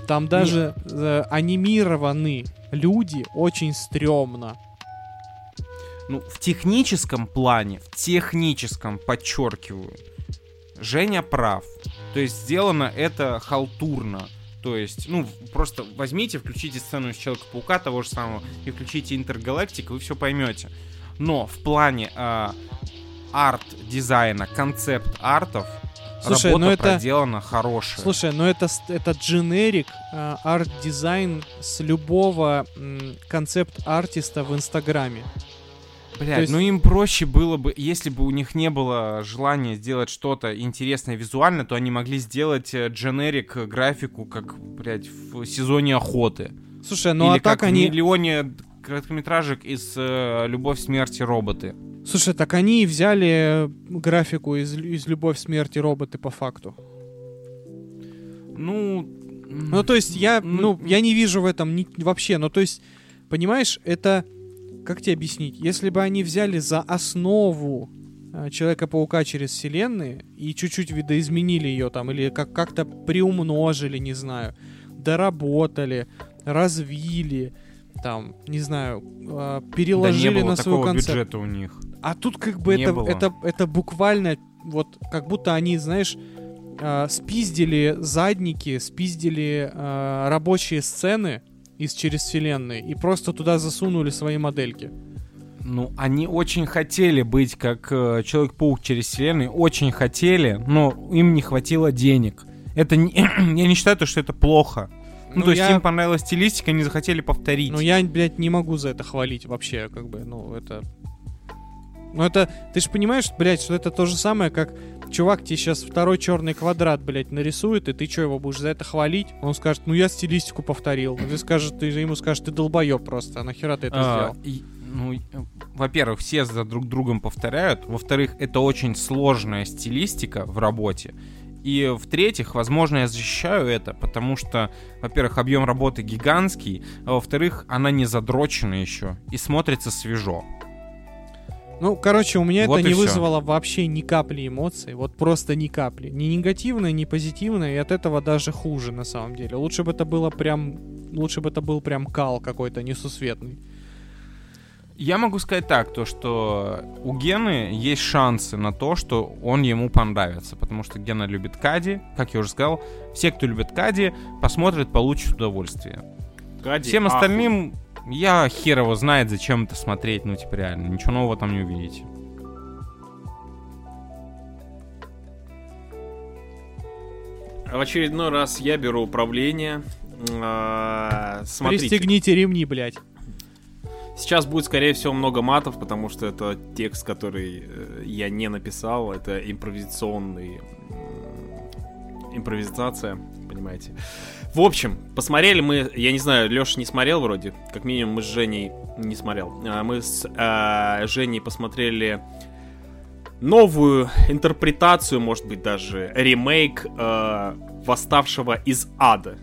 Там даже э, анимированы люди очень стрёмно. Ну, в техническом плане, в техническом, подчеркиваю, Женя прав. То есть сделано это халтурно. То есть, ну, просто возьмите, включите сцену из Человека-паука того же самого и включите Интергалактик, вы все поймете. Но в плане а, арт-дизайна, концепт-артов, Слушай, работа ну это- проделана хорошая. Слушай, ну это, это дженерик э, арт-дизайн с любого концепт-артиста в Инстаграме. Блядь, То есть- ну им проще было бы, если бы у них не было желания сделать что-то интересное визуально, то они могли сделать э, дженерик э, графику, как, блядь, в сезоне охоты. Слушай, ну Или а так как они... в миллионе короткометражек из э, «Любовь, смерти, роботы». Слушай, так они и взяли э, графику из, из «Любовь, смерти роботы» по факту. Ну... Ну, то есть я, ну, я не вижу в этом ни- вообще. Ну, то есть, понимаешь, это... Как тебе объяснить? Если бы они взяли за основу э, Человека-паука через вселенные и чуть-чуть видоизменили ее там, или как- как-то приумножили, не знаю, доработали, развили, там, не знаю, э, да переложили не было на такого концепт. бюджета у них. А тут как бы Не это, было. это, это буквально вот как будто они, знаешь, э, спиздили задники, спиздили э, рабочие сцены из через вселенной и просто туда засунули свои модельки. Ну, они очень хотели быть как э, Человек-паук через вселенную, очень хотели, но им не хватило денег. Это не, я не считаю, то, что это плохо. Ну, Ну, то есть я- им понравилась стилистика, они захотели повторить. Но я, блядь, не могу за это хвалить вообще, как бы, ну, это... Ну, это... Ты же понимаешь, блядь, что это то же самое, как чувак тебе сейчас второй черный квадрат, блядь, нарисует, и ты что, его будешь за это хвалить? Он скажет, ну, я стилистику повторил. А ты скажешь, ты ему скажешь, ты долбоеб просто, а нахера ты это А, сделал? и- ну, во-первых, все за друг другом повторяют. Во-вторых, это очень сложная стилистика в работе. И в-третьих, возможно, я защищаю это, потому что, во-первых, объем работы гигантский, а во-вторых, она не задрочена еще и смотрится свежо. Ну, короче, у меня Вот это не всё. вызвало вообще ни капли эмоций. Вот просто ни капли. Ни негативной, ни позитивной. И от этого даже хуже, на самом деле. Лучше бы это было прям... Лучше бы это был прям кал какой-то несусветный. Я могу сказать так, то что у Гены есть шансы на то, что он ему понравится, потому что Гена любит Кади, как я уже сказал, все, кто любит Кади, посмотрят, получат удовольствие. Кади, Всем ахуй. Я хер его знает, зачем это смотреть, ну типа реально, ничего нового там не увидите. В очередной раз я беру управление. А, Смотрите, Пристегните ремни, блядь. сейчас будет, скорее всего, много матов, потому что это текст, который э, я не написал. Это импровизационный... Импровизация, понимаете. В общем, посмотрели мы, я не знаю, Леша не смотрел вроде, как минимум мы с Женей не смотрел. А, Мы с а, Женей посмотрели новую интерпретацию, может быть даже ремейк э, Восставшего из ада.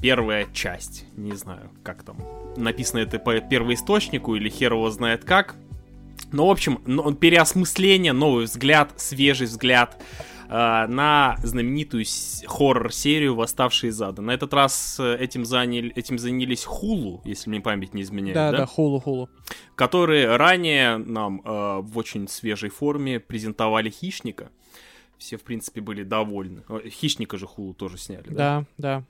Первая часть. Не знаю, как там написано это по первоисточнику или хер его знает как. Но, в общем, переосмысление, новый взгляд, свежий взгляд э, на знаменитую хоррор-серию «Восставшие из ада». На этот раз э, этим, заняли, этим занялись Хулу, если мне память не изменяет, Да, да? да, хулу-хулу. которые ранее нам э, в очень свежей форме презентовали Хищника. Все, в принципе, были довольны. Э, Хищника же Хулу тоже сняли, да? Да, да.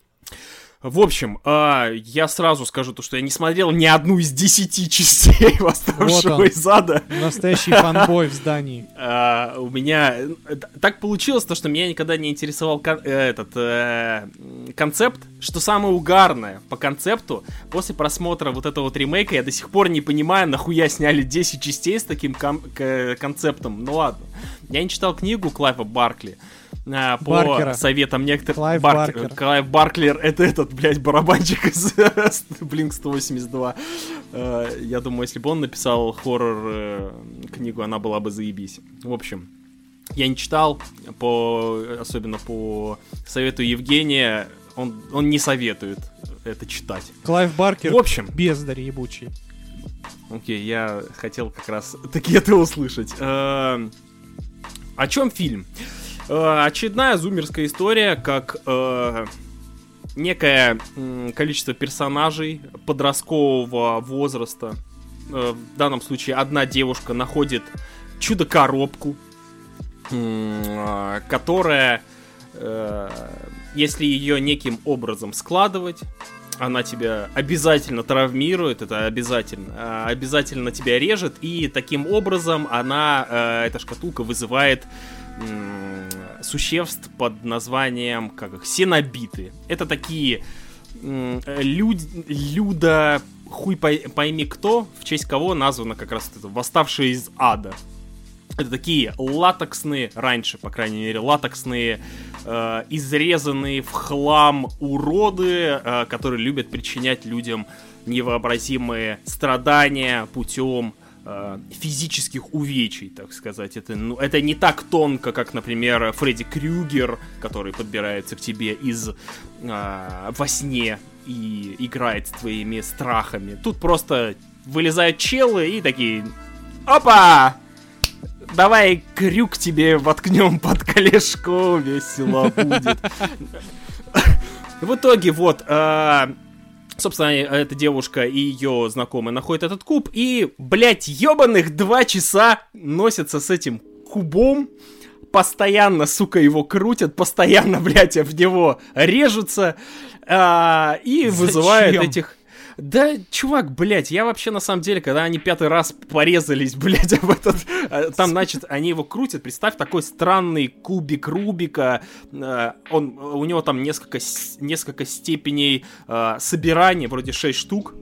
В общем, э, я сразу скажу то, что я не смотрел ни одну из десяти частей «Восставшего Вот из ада». Настоящий фанбой в здании. А, у меня э, так получилось, то, что меня никогда не интересовал кон- э, этот э, концепт, что самое угарное по концепту, после просмотра вот этого вот ремейка я до сих пор не понимаю, нахуя сняли 10 частей с таким ком- концептом. Ну ладно. Я не читал книгу Клайва Баркли. А, по Баркера. советам некоторых... Клайв Баркер. Баркер. Клайв Барклер, это этот, блядь, барабанщик из Blink 182. Э, Я думаю, если бы он написал хоррор э, книгу, она была бы заебись. В общем, я не читал, по, особенно по совету Евгения, он, он не советует это читать. Клайв Баркер, В общем, бездарь ебучий. окей, я хотел как раз таки это услышать. Э, О чем фильм? Очередная зумерская история, как э, некое м, количество персонажей подросткового возраста, э, в данном случае одна девушка находит чудо-коробку, э, которая, э, если ее неким образом складывать, она тебя обязательно травмирует, это обязательно, а, обязательно тебя режет, и таким образом она, э, эта шкатулка вызывает существ под названием, как их, сенобиты. Это такие э, люд, люда, хуй пой- пойми кто, в честь кого названо как раз это восставшие из ада. Это такие латексные, раньше, по крайней мере, латексные, э, изрезанные в хлам уроды, э, которые любят причинять людям невообразимые страдания путем э, физических увечий, так сказать. Это, ну, это не так тонко, как, например, Фредди Крюгер, который подбирается к тебе из э, во сне и играет с твоими страхами. Тут просто вылезают челы и такие... Опа! Давай крюк тебе воткнем под колешко, весело будет. В итоге, вот, э, собственно, эта девушка и ее знакомый находят этот куб, и, блядь, ебаных два часа носятся с этим кубом, постоянно, сука, его крутят, постоянно, блядь, в него режутся, а, и Зачем? вызывают этих... Да, чувак, блядь, я вообще на самом деле, когда они пятый раз порезались, блядь, об этот, э, там, значит, они его крутят, представь, такой странный кубик Рубика, э, он, у него там несколько, несколько степеней э, собирания, вроде 6 штук,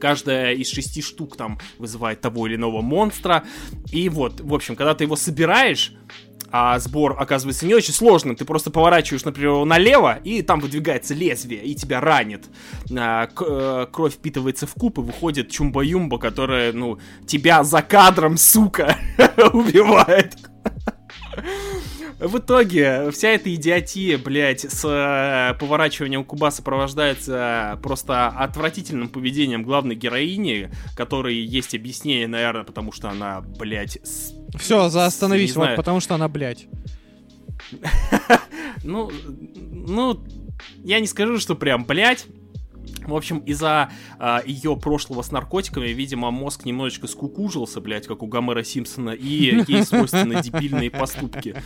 Каждая из шести штук там вызывает того или иного монстра. И вот, в общем, когда ты его собираешь, а сбор оказывается не очень сложным. Ты просто поворачиваешь, например, его налево, и там выдвигается лезвие, и тебя ранит. А, э, кровь впитывается в куб, и выходит чумба-юмба, которая, ну, тебя за кадром, сука, убивает. В итоге, вся эта идиотия, блядь, с э, поворачиванием куба сопровождается просто отвратительным поведением главной героини, которой есть объяснение, наверное, потому что она, блядь, с- Все, заостановись, вот потому что она, блядь. Ну, ну, я не скажу, что прям, блядь. В общем, из-за ее прошлого с наркотиками, видимо, мозг немножечко скукужился, блядь, как у Гомера Симпсона, и ей свойственны дебильные поступки.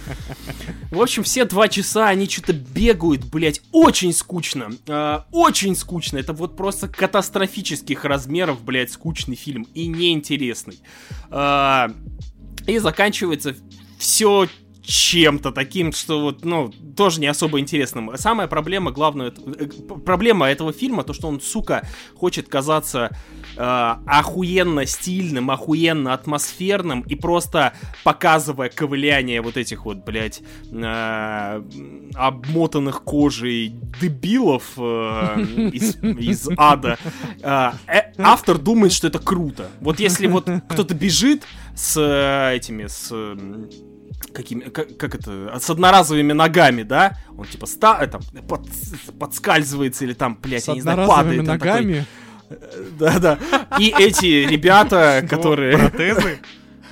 В общем, все два часа они что-то бегают, блядь, очень скучно. А, очень скучно. Это вот просто катастрофических размеров, блядь, скучный фильм и неинтересный. А, и заканчивается все чем-то таким, что вот, ну, тоже не особо интересным. Самая проблема, главная, э, проблема этого фильма, то, что он, сука, хочет казаться э, охуенно стильным, охуенно атмосферным и просто показывая ковыляние вот этих вот, блядь, э, обмотанных кожей дебилов э, из, из ада, э, э, автор думает, что это круто. Вот если вот кто-то бежит с э, этими, с... какими, как, как это, с одноразовыми ногами, да? Он типа ста, э, там, под- подскальзывается или там, блядь, С я не знаю, падает. ногами. Да-да. И эти ребята, которые... Протезы?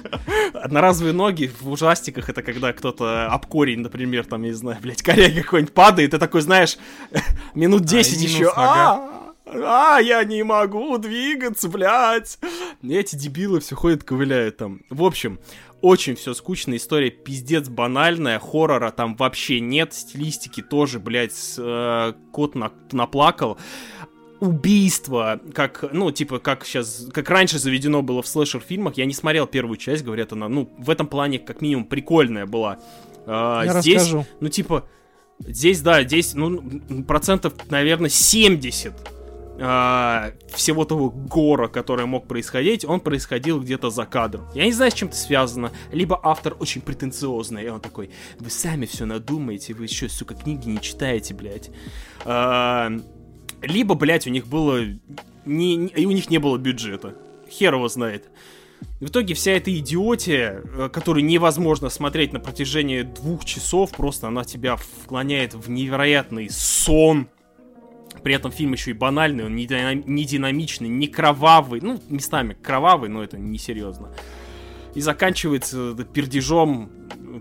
Одноразовые ноги в ужастиках это когда кто-то об корень, например, там, я не знаю, блядь, коряга какой-нибудь падает, ты такой, знаешь, минут 10 минус еще. А, а, я не могу двигаться, блядь. Эти дебилы все ходят, ковыляют там. В общем, очень все скучно, история пиздец банальная, хоррора там вообще нет, стилистики тоже, блядь, с, э, кот на- наплакал убийство, как, ну, типа, как сейчас, как раньше заведено было в слэшер-фильмах, я не смотрел первую часть, говорят, она, ну, в этом плане, как минимум, прикольная была. А, Я здесь, расскажу. ну, типа, здесь, да, здесь, ну, процентов, наверное, 70 а, всего того гора, который мог происходить, он происходил где-то за кадром. Я не знаю, с чем это связано. Либо автор очень претенциозный, и он такой, вы сами все надумаете, вы еще, сука, книги не читаете, блядь. А, либо, блядь, у них было... Не, не- у них не было бюджета. Хер его знает. В итоге вся эта идиотия, э, которую невозможно смотреть на протяжении двух часов, просто она тебя вклоняет в невероятный сон. При этом фильм еще и банальный, он не, дина- не динамичный, не кровавый. Ну, местами кровавый, но это несерьезно. И заканчивается пердежом,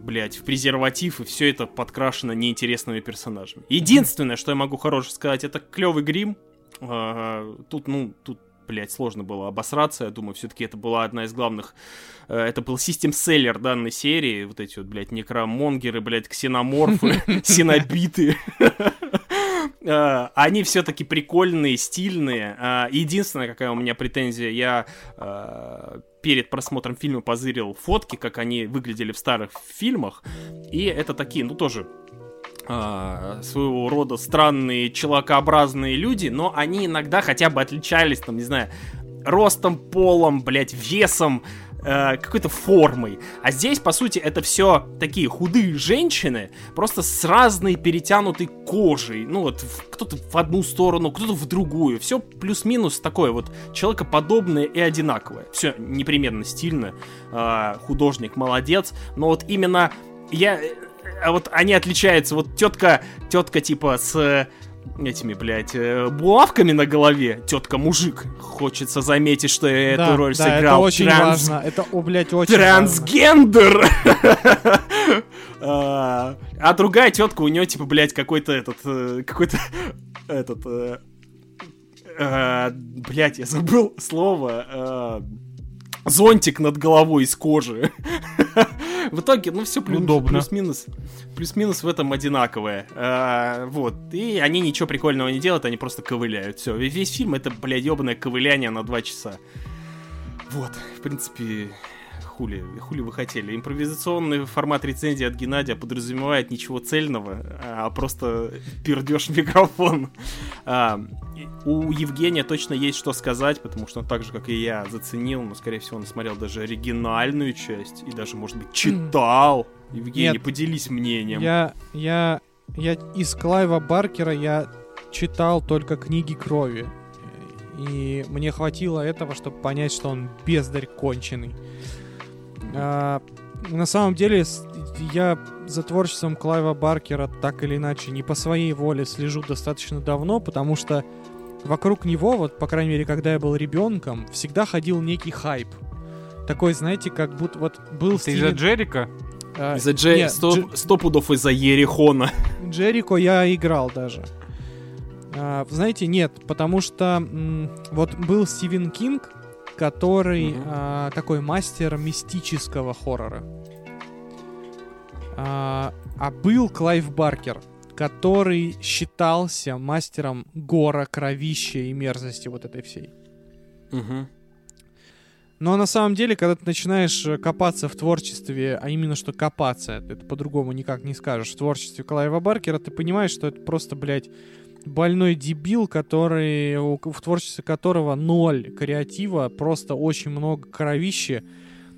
блять, в презерватив, и все это подкрашено неинтересными персонажами. Единственное, что я могу хорошее сказать, это клевый грим. А, Тут, ну, тут, блять, сложно было обосраться. Я думаю, все-таки это была одна из главных. э, Это был систем-селлер данной серии. Вот эти вот, блядь, некромонгеры, блядь, ксеноморфы, синобиты. Э, Они все-таки прикольные, стильные. Э, Единственная, какая у меня претензия, я э, перед просмотром фильма позырил фотки, как они выглядели в старых фильмах. И это такие, ну тоже а, своего рода странные человекообразные люди, но они иногда хотя бы отличались, там, не знаю, ростом, полом, блядь, весом, э, какой-то формой. А здесь, по сути, это все такие худые женщины, просто с разной перетянутой кожей. Ну вот, кто-то в одну сторону, кто-то в другую. Все плюс-минус такое вот человекоподобное и одинаковое. Все непременно стильно. э, художник молодец. Но вот именно я... э, а вот они отличаются. Вот тетка, тетка типа с э, этими, блядь, э, булавками на голове. Тетка мужик. Хочется заметить, что я Да, эту роль да, это сыграл. очень транс- важно. Это, о, блядь, очень. Трансгендер! А а другая тетка, у нее, типа, блядь, какой-то этот, э, какой-то, этот, э, блядь, я забыл слово, зонтик над головой из кожи. В итоге, ну, все плюс-минус, плюс-минус в этом одинаковое. А, Вот, и они ничего прикольного не делают, они просто ковыляют. Все, весь фильм это, блядь, ебаное ковыляние на два часа. Вот, в принципе, хули, хули вы хотели. Импровизационный формат рецензии от Геннадия подразумевает ничего цельного, а просто пердешь микрофон. А, у Евгения точно есть что сказать, потому что он так же, как и я, заценил, но, скорее всего, он смотрел даже оригинальную часть и даже, может быть, читал. Евгений, Нет. поделись мнением. Я, я, я из Клайва Баркера я читал только книги крови. И мне хватило этого, чтобы понять, что он бездарь конченый. А, на самом деле, я за творчеством Клайва Баркера так или иначе не по своей воле слежу достаточно давно, потому что вокруг него, вот, по крайней мере, когда я был ребенком, всегда ходил некий хайп. Такой, знаете, как будто вот был Ты из-за Стивен- Джерика? а, Из-за Дже- нет, сто, Дж- сто пудов из-за Ерихона. Джерико я играл даже. А, знаете, нет, потому что м, вот был Стивен Кинг, который Мгм. а, такой мастер мистического хоррора. А, а был Клайв Баркер, который считался мастером гора, кровища и мерзости вот этой всей. Мгм. Но на самом деле, когда ты начинаешь э, копаться в творчестве, а именно что копаться, это по-другому никак не скажешь, в творчестве Клайва Баркера, ты понимаешь, что это просто, блядь, больной дебил, который, в творчестве которого ноль креатива, просто очень много кровищи,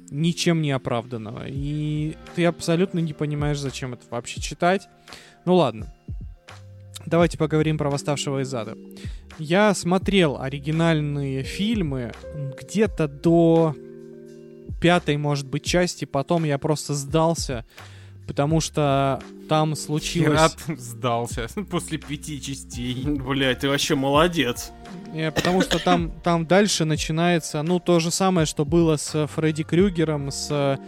ничем не оправданного. И ты абсолютно не понимаешь, зачем это вообще читать. Ну ладно. Давайте поговорим про «Восставшего из ада». Я смотрел оригинальные фильмы где-то до пятой, может быть, части, потом я просто сдался, потому что там случилось... Пират сдался после пяти частей. Блядь, ты вообще молодец. Э, Потому что там, там дальше начинается, ну, то же самое, что было с Фредди Крюгером, с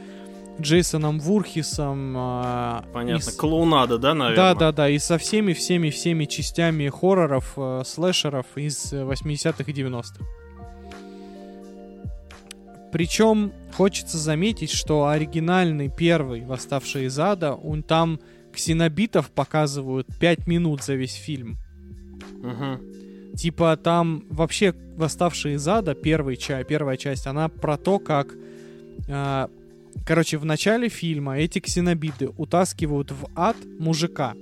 Джейсоном Вурхисом. и Понятно. с- Клоунада, да, наверное? Да, да, да, и со всеми, всеми, всеми частями хорроров, э, слэшеров из э, 80-х и 90-х. Причем хочется заметить, что оригинальный первый «Восставший из ада», он там ксенобитов показывают 5 минут за весь фильм. Мгм. Типа там вообще «Восставший из ада», первый ча- первая часть, она про то, как... а, короче, в начале фильма эти ксенобиты утаскивают в ад мужика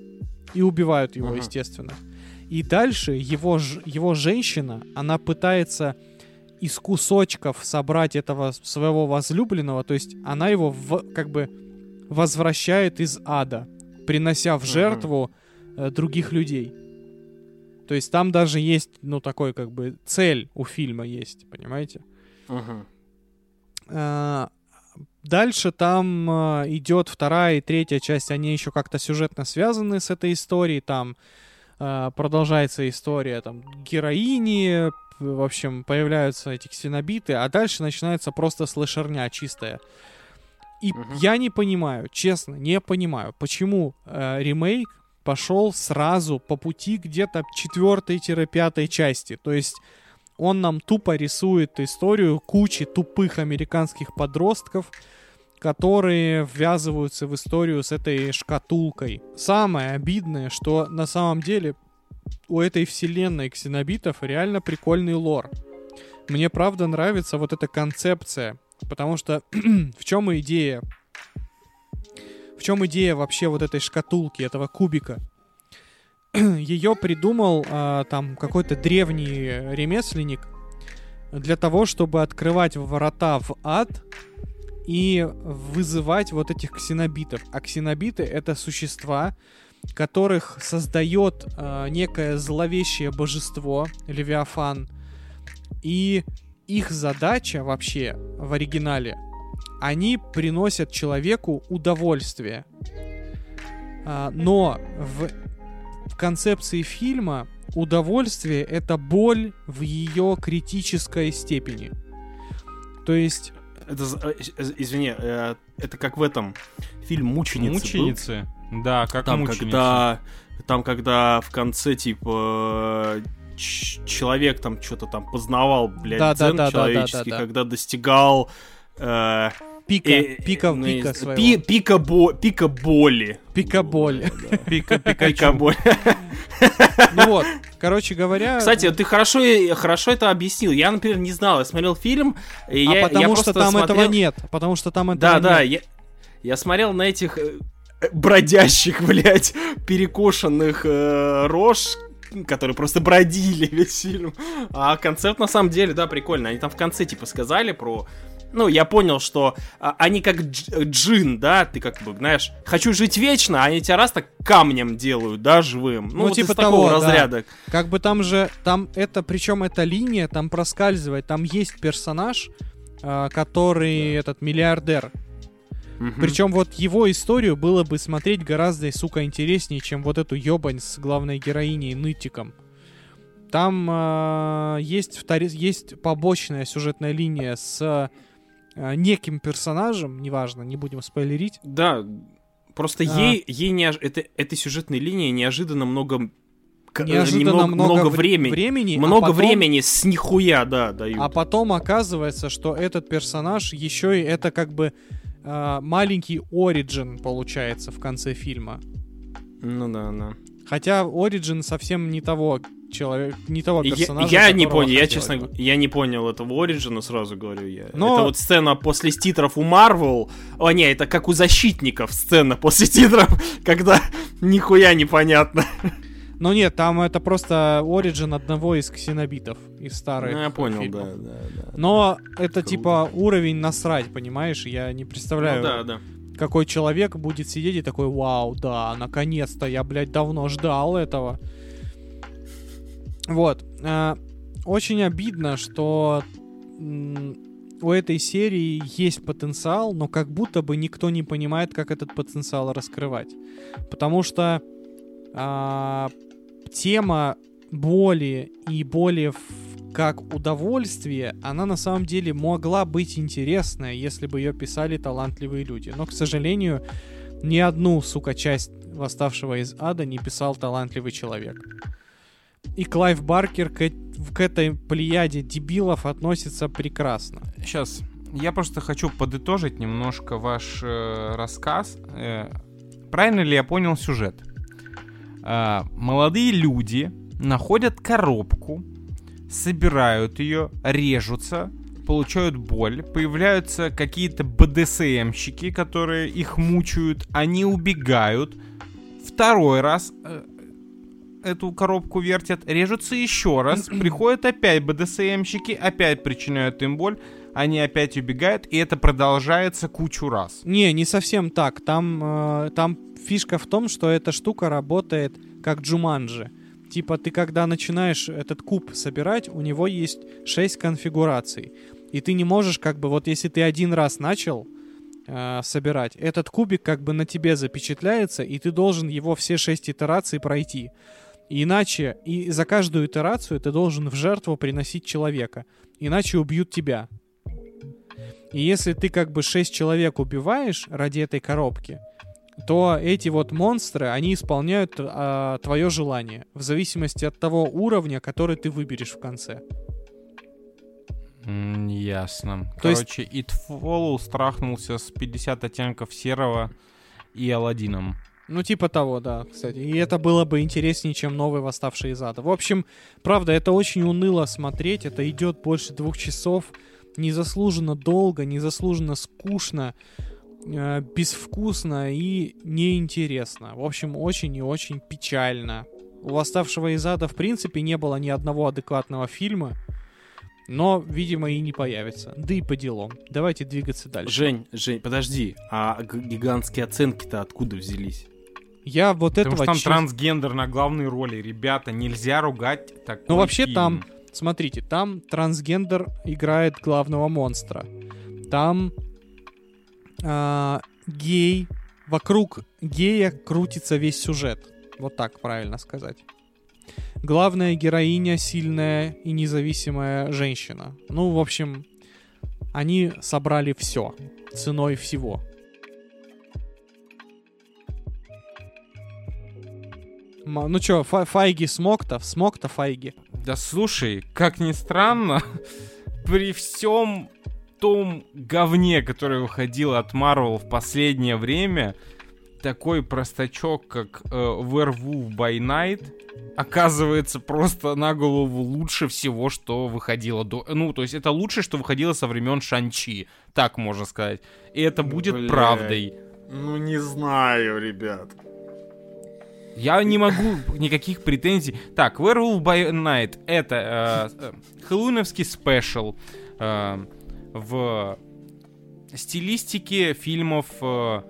и убивают его, Ага. естественно. И дальше его, его женщина, она пытается из кусочков собрать этого своего возлюбленного, то есть она его в- как бы возвращает из ада, принося в жертву э, других людей. То есть там даже есть, ну, такой как бы цель у фильма есть, понимаете? Мгм. А, Дальше там а, идет вторая и третья часть, они еще как-то сюжетно связаны с этой историей, там а, продолжается история там героини, в общем, появляются эти ксенобиты, а дальше начинается просто слэшерня чистая. И Мгм. я не понимаю, честно, не понимаю, почему э, ремейк пошел сразу по пути где-то четвертой-пятой части. То есть он нам тупо рисует историю кучи тупых американских подростков, которые ввязываются в историю с этой шкатулкой. Самое обидное, что на самом деле у этой вселенной ксенобитов реально прикольный лор. Мне правда нравится вот эта концепция, потому что в чем идея? В чем идея вообще вот этой шкатулки, этого кубика? Ее придумал а, там какой-то древний ремесленник для того, чтобы открывать ворота в ад и вызывать вот этих ксенобитов. А ксенобиты это существа, которых создает а, некое зловещее божество, Левиафан. И их задача вообще в оригинале, они приносят человеку удовольствие. А, но в, в концепции фильма удовольствие это боль в ее критической степени. То есть Это, э, э, извини, э, это как в этом фильм «Мученицы». был. Да, как Там мученицы. когда, там, когда в конце, типа, ч- человек там что-то там познавал, блядь, Да, да, дзен да, да, да, человеческий, да, да. когда достигал... э, пика, э, пика, ну, пика своего. пи- пика, бо- пика боли. Пика боль. Пика, Пика боли. Ну вот, короче говоря... Кстати, ты хорошо, хорошо это объяснил. Я, например, не знал. Я смотрел фильм, и а я, я потому что просто там этого смотрел- нет. Потому что там этого Да, нет. да, я, я смотрел на этих э, э, бродящих, блядь, перекошенных э, рож, которые просто бродили весь фильм. А концепт на самом деле, да, прикольно. Они там в конце типа сказали про... Ну, я понял, что а, они как дж- джин, да, ты как бы, знаешь, хочу жить вечно, а они тебя раз так камнем делают, да, живым. Ну, Ну, вот типа из такого того, да. разряда. Как бы там же, там это, причем эта линия там проскальзывает, там есть персонаж, а, который этот миллиардер. Мгм. Причем вот его историю было бы смотреть гораздо, сука, интереснее, чем вот эту ебань с главной героиней Нытиком. Там а, есть, втори- есть побочная сюжетная линия с а, неким персонажем, неважно, не будем спойлерить. Да, просто А. ей, ей неож... это, этой сюжетной линии неожиданно много... э, Неожиданно немного- много, вре- времени. времени. а Много потом- времени с нихуя, да, дают. А потом оказывается, что этот персонаж еще и это как бы а, маленький оригин получается в конце фильма. Ну да, да. Хотя оригин совсем не того человека, не того Я, персонажа. я не которого понял, я честно, бы. я не понял этого Ориджина, сразу говорю я. Но- Это вот сцена после титров у Марвел. О, не, это как у защитников сцена после титров, когда нихуя непонятно. Но нет, там это просто оригин одного из ксенобитов из старых. Ну, я понял, фильмов. да, да, да. Но это Круто. типа уровень насрать, понимаешь? Я не представляю, Ну да, да. какой человек будет сидеть и такой, вау, да, наконец-то, я, блядь, давно ждал этого. Вот. а, Очень обидно, что у этой серии есть потенциал, но как будто бы никто не понимает, как этот потенциал раскрывать. Потому что а, тема боли и боли в- как удовольствие, она на самом деле могла быть интересная, если бы ее писали талантливые люди. Но, к сожалению, ни одну, сука, часть восставшего из ада не писал талантливый человек. И Клайв Баркер к, к этой плеяде дебилов относится прекрасно. Сейчас, я просто хочу подытожить немножко ваш э, рассказ. Э, правильно ли я понял сюжет? А, молодые люди находят коробку, собирают ее, режутся, получают боль, появляются какие-то БДСМщики, которые их мучают, они убегают, второй раз э, эту коробку вертят, режутся еще раз, приходят опять БДСМщики, опять причиняют им боль, они опять убегают, и это продолжается кучу раз. Не, не совсем так. Там, э, там фишка в том, что эта штука работает как Джуманджи. Типа ты когда начинаешь этот куб собирать, у него есть 6 конфигураций. И ты не можешь как бы, вот если ты один раз начал э, собирать, этот кубик как бы на тебе запечатляется, и ты должен его все 6 итераций пройти. Иначе, и за каждую итерацию ты должен в жертву приносить человека. Иначе убьют тебя. И если ты как бы 6 человек убиваешь ради этой коробки, то эти вот монстры, они исполняют а, твое желание, в зависимости от того уровня, который ты выберешь в конце. М, ясно. То есть- Короче, It Follow страхнулся с 50 оттенков серого и Аладдином. Ну, типа того, да, кстати. И это было бы интереснее, чем новый «Восставший из ада». В общем, правда, это очень уныло смотреть. Это идет больше двух часов. Незаслуженно долго, незаслуженно скучно, э, безвкусно и неинтересно. В общем, очень и очень печально. У «Восставшего из ада» в принципе не было ни одного адекватного фильма. Но, видимо, и не появится. Да и по делам. Давайте двигаться дальше. Жень, Жень, подожди, а гигантские оценки-то откуда взялись? Я вот Потому этого что там честно- трансгендер на главной роли. Ребята, нельзя ругать такой Ну, вообще фильм. там, смотрите, там трансгендер играет главного монстра. Там а, гей, вокруг гея крутится весь сюжет. Вот так правильно сказать. Главная героиня сильная и независимая женщина. Ну, в общем, они собрали все ценой всего. Ну чё, фа- Файги смог-то? Смог-то Файги. Да слушай, как ни странно, при всем том говне, которое выходило от Marvel в последнее время, такой простачок, как э, Werewolf by Night, оказывается просто на голову лучше всего, что выходило до... Ну, то есть это лучшее, что выходило со времен Шанчи, так можно сказать. И это будет Блядь. правдой. Ну, не знаю, ребят. Я не могу никаких претензий. Так, Werewolf by Night это э, э, хэллоуиновский спешл э, в стилистике фильмов э,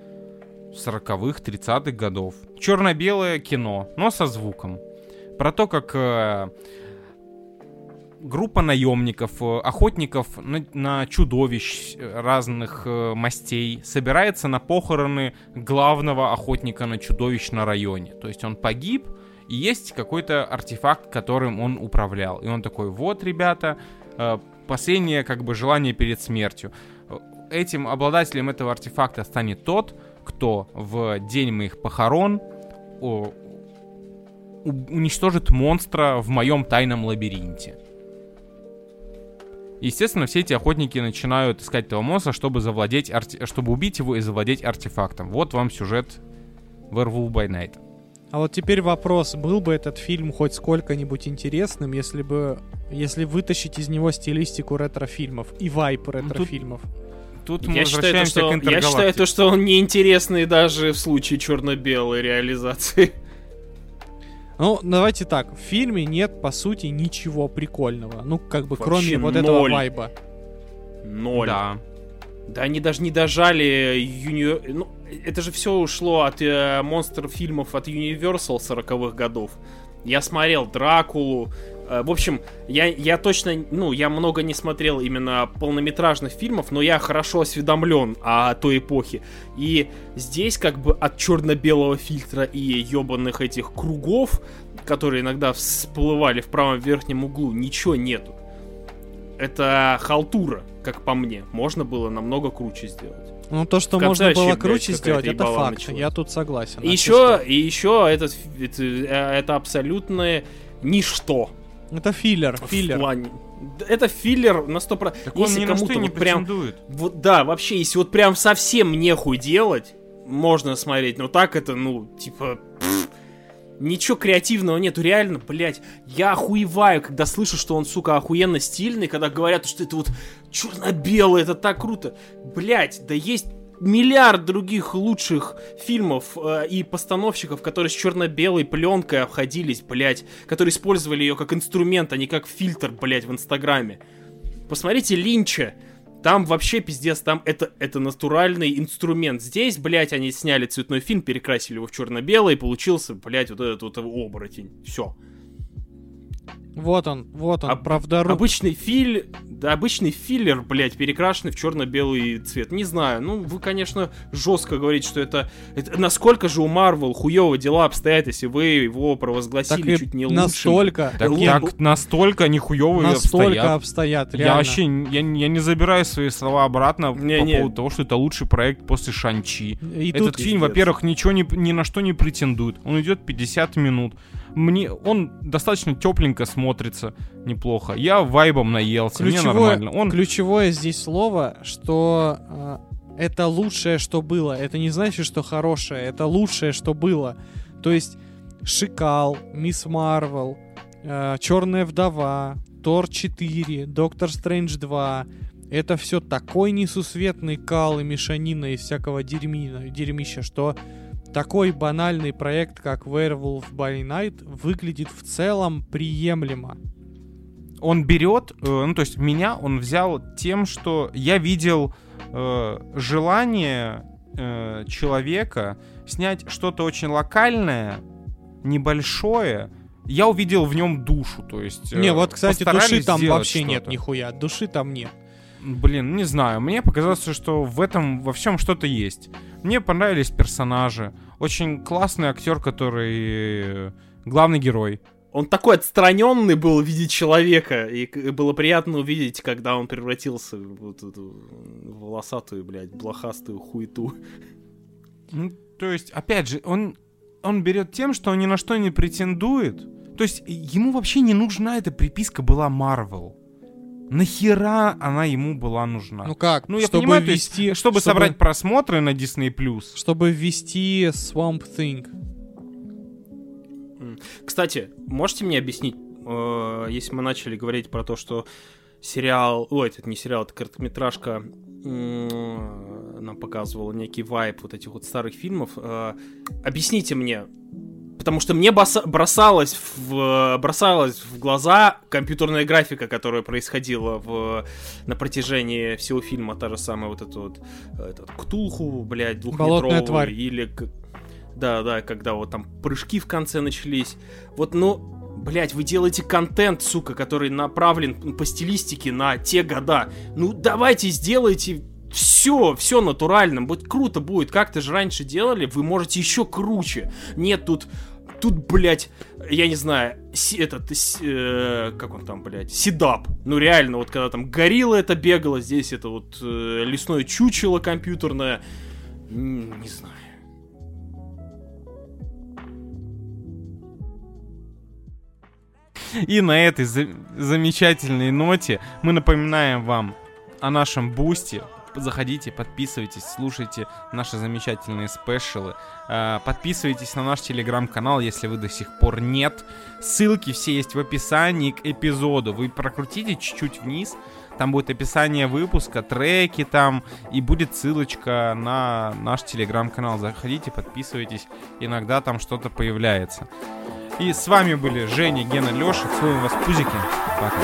40-х, 30-х годов. Черно-белое кино, но со звуком. Про то, как э, группа наемников, э, охотников на, на чудовищ э, разных э, мастей собирается на похороны главного охотника на чудовищ на районе. То есть он погиб, и есть какой-то артефакт, которым он управлял. И он такой, вот, ребята, последнее как бы желание перед смертью. Этим обладателем этого артефакта станет тот, кто в день моих похорон уничтожит монстра в моем тайном лабиринте. Естественно, все эти охотники начинают искать этого монстра, чтобы завладеть, арте- чтобы убить его и завладеть артефактом. Вот вам сюжет Werewolf by Night. А вот теперь вопрос, был бы этот фильм хоть сколько-нибудь интересным, если бы если вытащить из него стилистику ретро-фильмов и вайп ретро-фильмов? Тут мы Я считаю, то, возвращаемся что, к я считаю, то, что он неинтересный даже в случае черно-белой реализации. Ну, давайте так, в фильме нет, по сути, ничего прикольного. Ну, как бы, Вообще кроме вот этого ноль. вайба. Ноль. Да. Да они даже не дожали юни... Ну, это же все ушло от э, монстр-фильмов от Universal 40-х годов. Я смотрел Дракулу. Э, в общем, я, я точно... Ну, я много не смотрел именно полнометражных фильмов, но я хорошо осведомлен о той эпохе. И здесь как бы от черно-белого фильтра и ебаных этих кругов, которые иногда всплывали в правом верхнем углу, ничего нету. Это халтура, как по мне. Можно было намного круче сделать. Ну, то, что можно было вообще, блядь, круче сделать, это факт. началась. Я тут согласен. И еще, и еще этот, это, э, это абсолютное ничто. Это филлер, в филлер. плане- Это филлер на 100%. Так он если кому-то не вот прям... Вот да, вообще, если вот прям совсем нехуй делать, можно смотреть. Но так это, ну, типа... Ничего креативного нету, реально, блядь, я охуеваю, когда слышу, что он, сука, охуенно стильный, когда говорят, что это вот черно-белое, это так круто. Блядь, да есть миллиард других лучших фильмов э, и постановщиков, которые с черно-белой пленкой обходились, блядь, которые использовали ее как инструмент, а не как фильтр, блядь, в Инстаграме. Посмотрите Линча. Там вообще пиздец, там это, это натуральный инструмент. Здесь, блядь, они сняли цветной фильм, перекрасили его в черно-белый, и получился, блядь, вот этот вот оборотень. Все. Вот он, вот он, Об- правдоруб. Обычный филь... Да, обычный филлер, блядь, перекрашенный в черно-белый цвет. Не знаю, ну, вы, конечно, жестко говорите, что это... это... Насколько же у Марвел хуево дела обстоят, если вы его провозгласили Так чуть не лучшим. настолько, Так, Лу- так настолько нихуевые настолько обстоят. обстоят, Я вообще я, я не забираю свои слова обратно по Не-не. поводу того, что это лучший проект после Шанчи. И Этот тут фильм, во-первых, ничего не, ни на что не претендует. Он идет 50 минут. Мне он достаточно тепленько смотрится, неплохо. Я вайбом наелся, мне ключевое, нормально. Он ключевое здесь слово, что э, это лучшее, что было. Это не значит, что хорошее. Это лучшее, что было. То есть Шикал, Мисс Марвел, э, Черная вдова, Тор 4, Доктор Стрэндж 2. Это все такой несусветный кал и мешанина из всякого дерьмина, дерьмища, что такой банальный проект, как Werewolf by Night, выглядит в целом приемлемо. он берет, э, ну то есть меня он взял тем, что я видел э, желание э, человека снять что-то очень локальное, небольшое. Я увидел в нем душу, то есть. э, Не, вот, кстати, души там сделать вообще нет, нихуя. Души там нет. Блин, не знаю. Мне показалось, что в этом во всем что-то есть. Мне понравились персонажи. Очень классный актер, который главный герой. Он такой отстраненный был в виде человека, и было приятно увидеть, когда он превратился в вот эту волосатую, блядь, блохастую хуету. Ну, то есть, опять же, он, он берет тем, что он ни на что не претендует. То есть, ему вообще не нужна эта приписка была Марвел. Нахера она ему была нужна? Ну как? Ну, я чтобы понимаю, то есть, ввести, чтобы, собрать просмотры на Disney+. чтобы ввести Swamp Thing. Кстати, можете мне объяснить, э, если мы начали говорить про то, что сериал, ой, это не сериал, это короткометражка нам показывала некий вайп вот этих вот старых фильмов. э, объясните мне, потому что мне бросалась в, бросалась в глаза компьютерная графика, которая происходила в, на протяжении всего фильма, та же самая вот эта вот этот, Ктулху, блядь, тварь. или да, да, когда вот там прыжки в конце начались. Вот, ну, Блять, вы делаете контент, сука, который направлен по стилистике на те года. Ну, давайте сделайте все, все натуральным. Вот круто будет. Как-то же раньше делали, вы можете еще круче. Нет, тут тут, блядь, я не знаю, си- этот, с- э, как он там, блядь, седап. Ну реально, вот когда там горилла это бегала, здесь это вот э, лесное чучело компьютерное. Не знаю. И на этой за- замечательной ноте мы напоминаем вам о нашем бусте. Заходите, подписывайтесь, слушайте наши замечательные спешалы. Э, Подписывайтесь на наш телеграм-канал, если вы до сих пор нет. Ссылки все есть в описании к эпизоду. Вы прокрутите чуть-чуть вниз, там будет описание выпуска, треки там, и будет ссылочка на наш телеграм-канал. Заходите, подписывайтесь, иногда там что-то появляется. И с вами были Женя, Гена, Леша. Целуем вас пузики. Пока.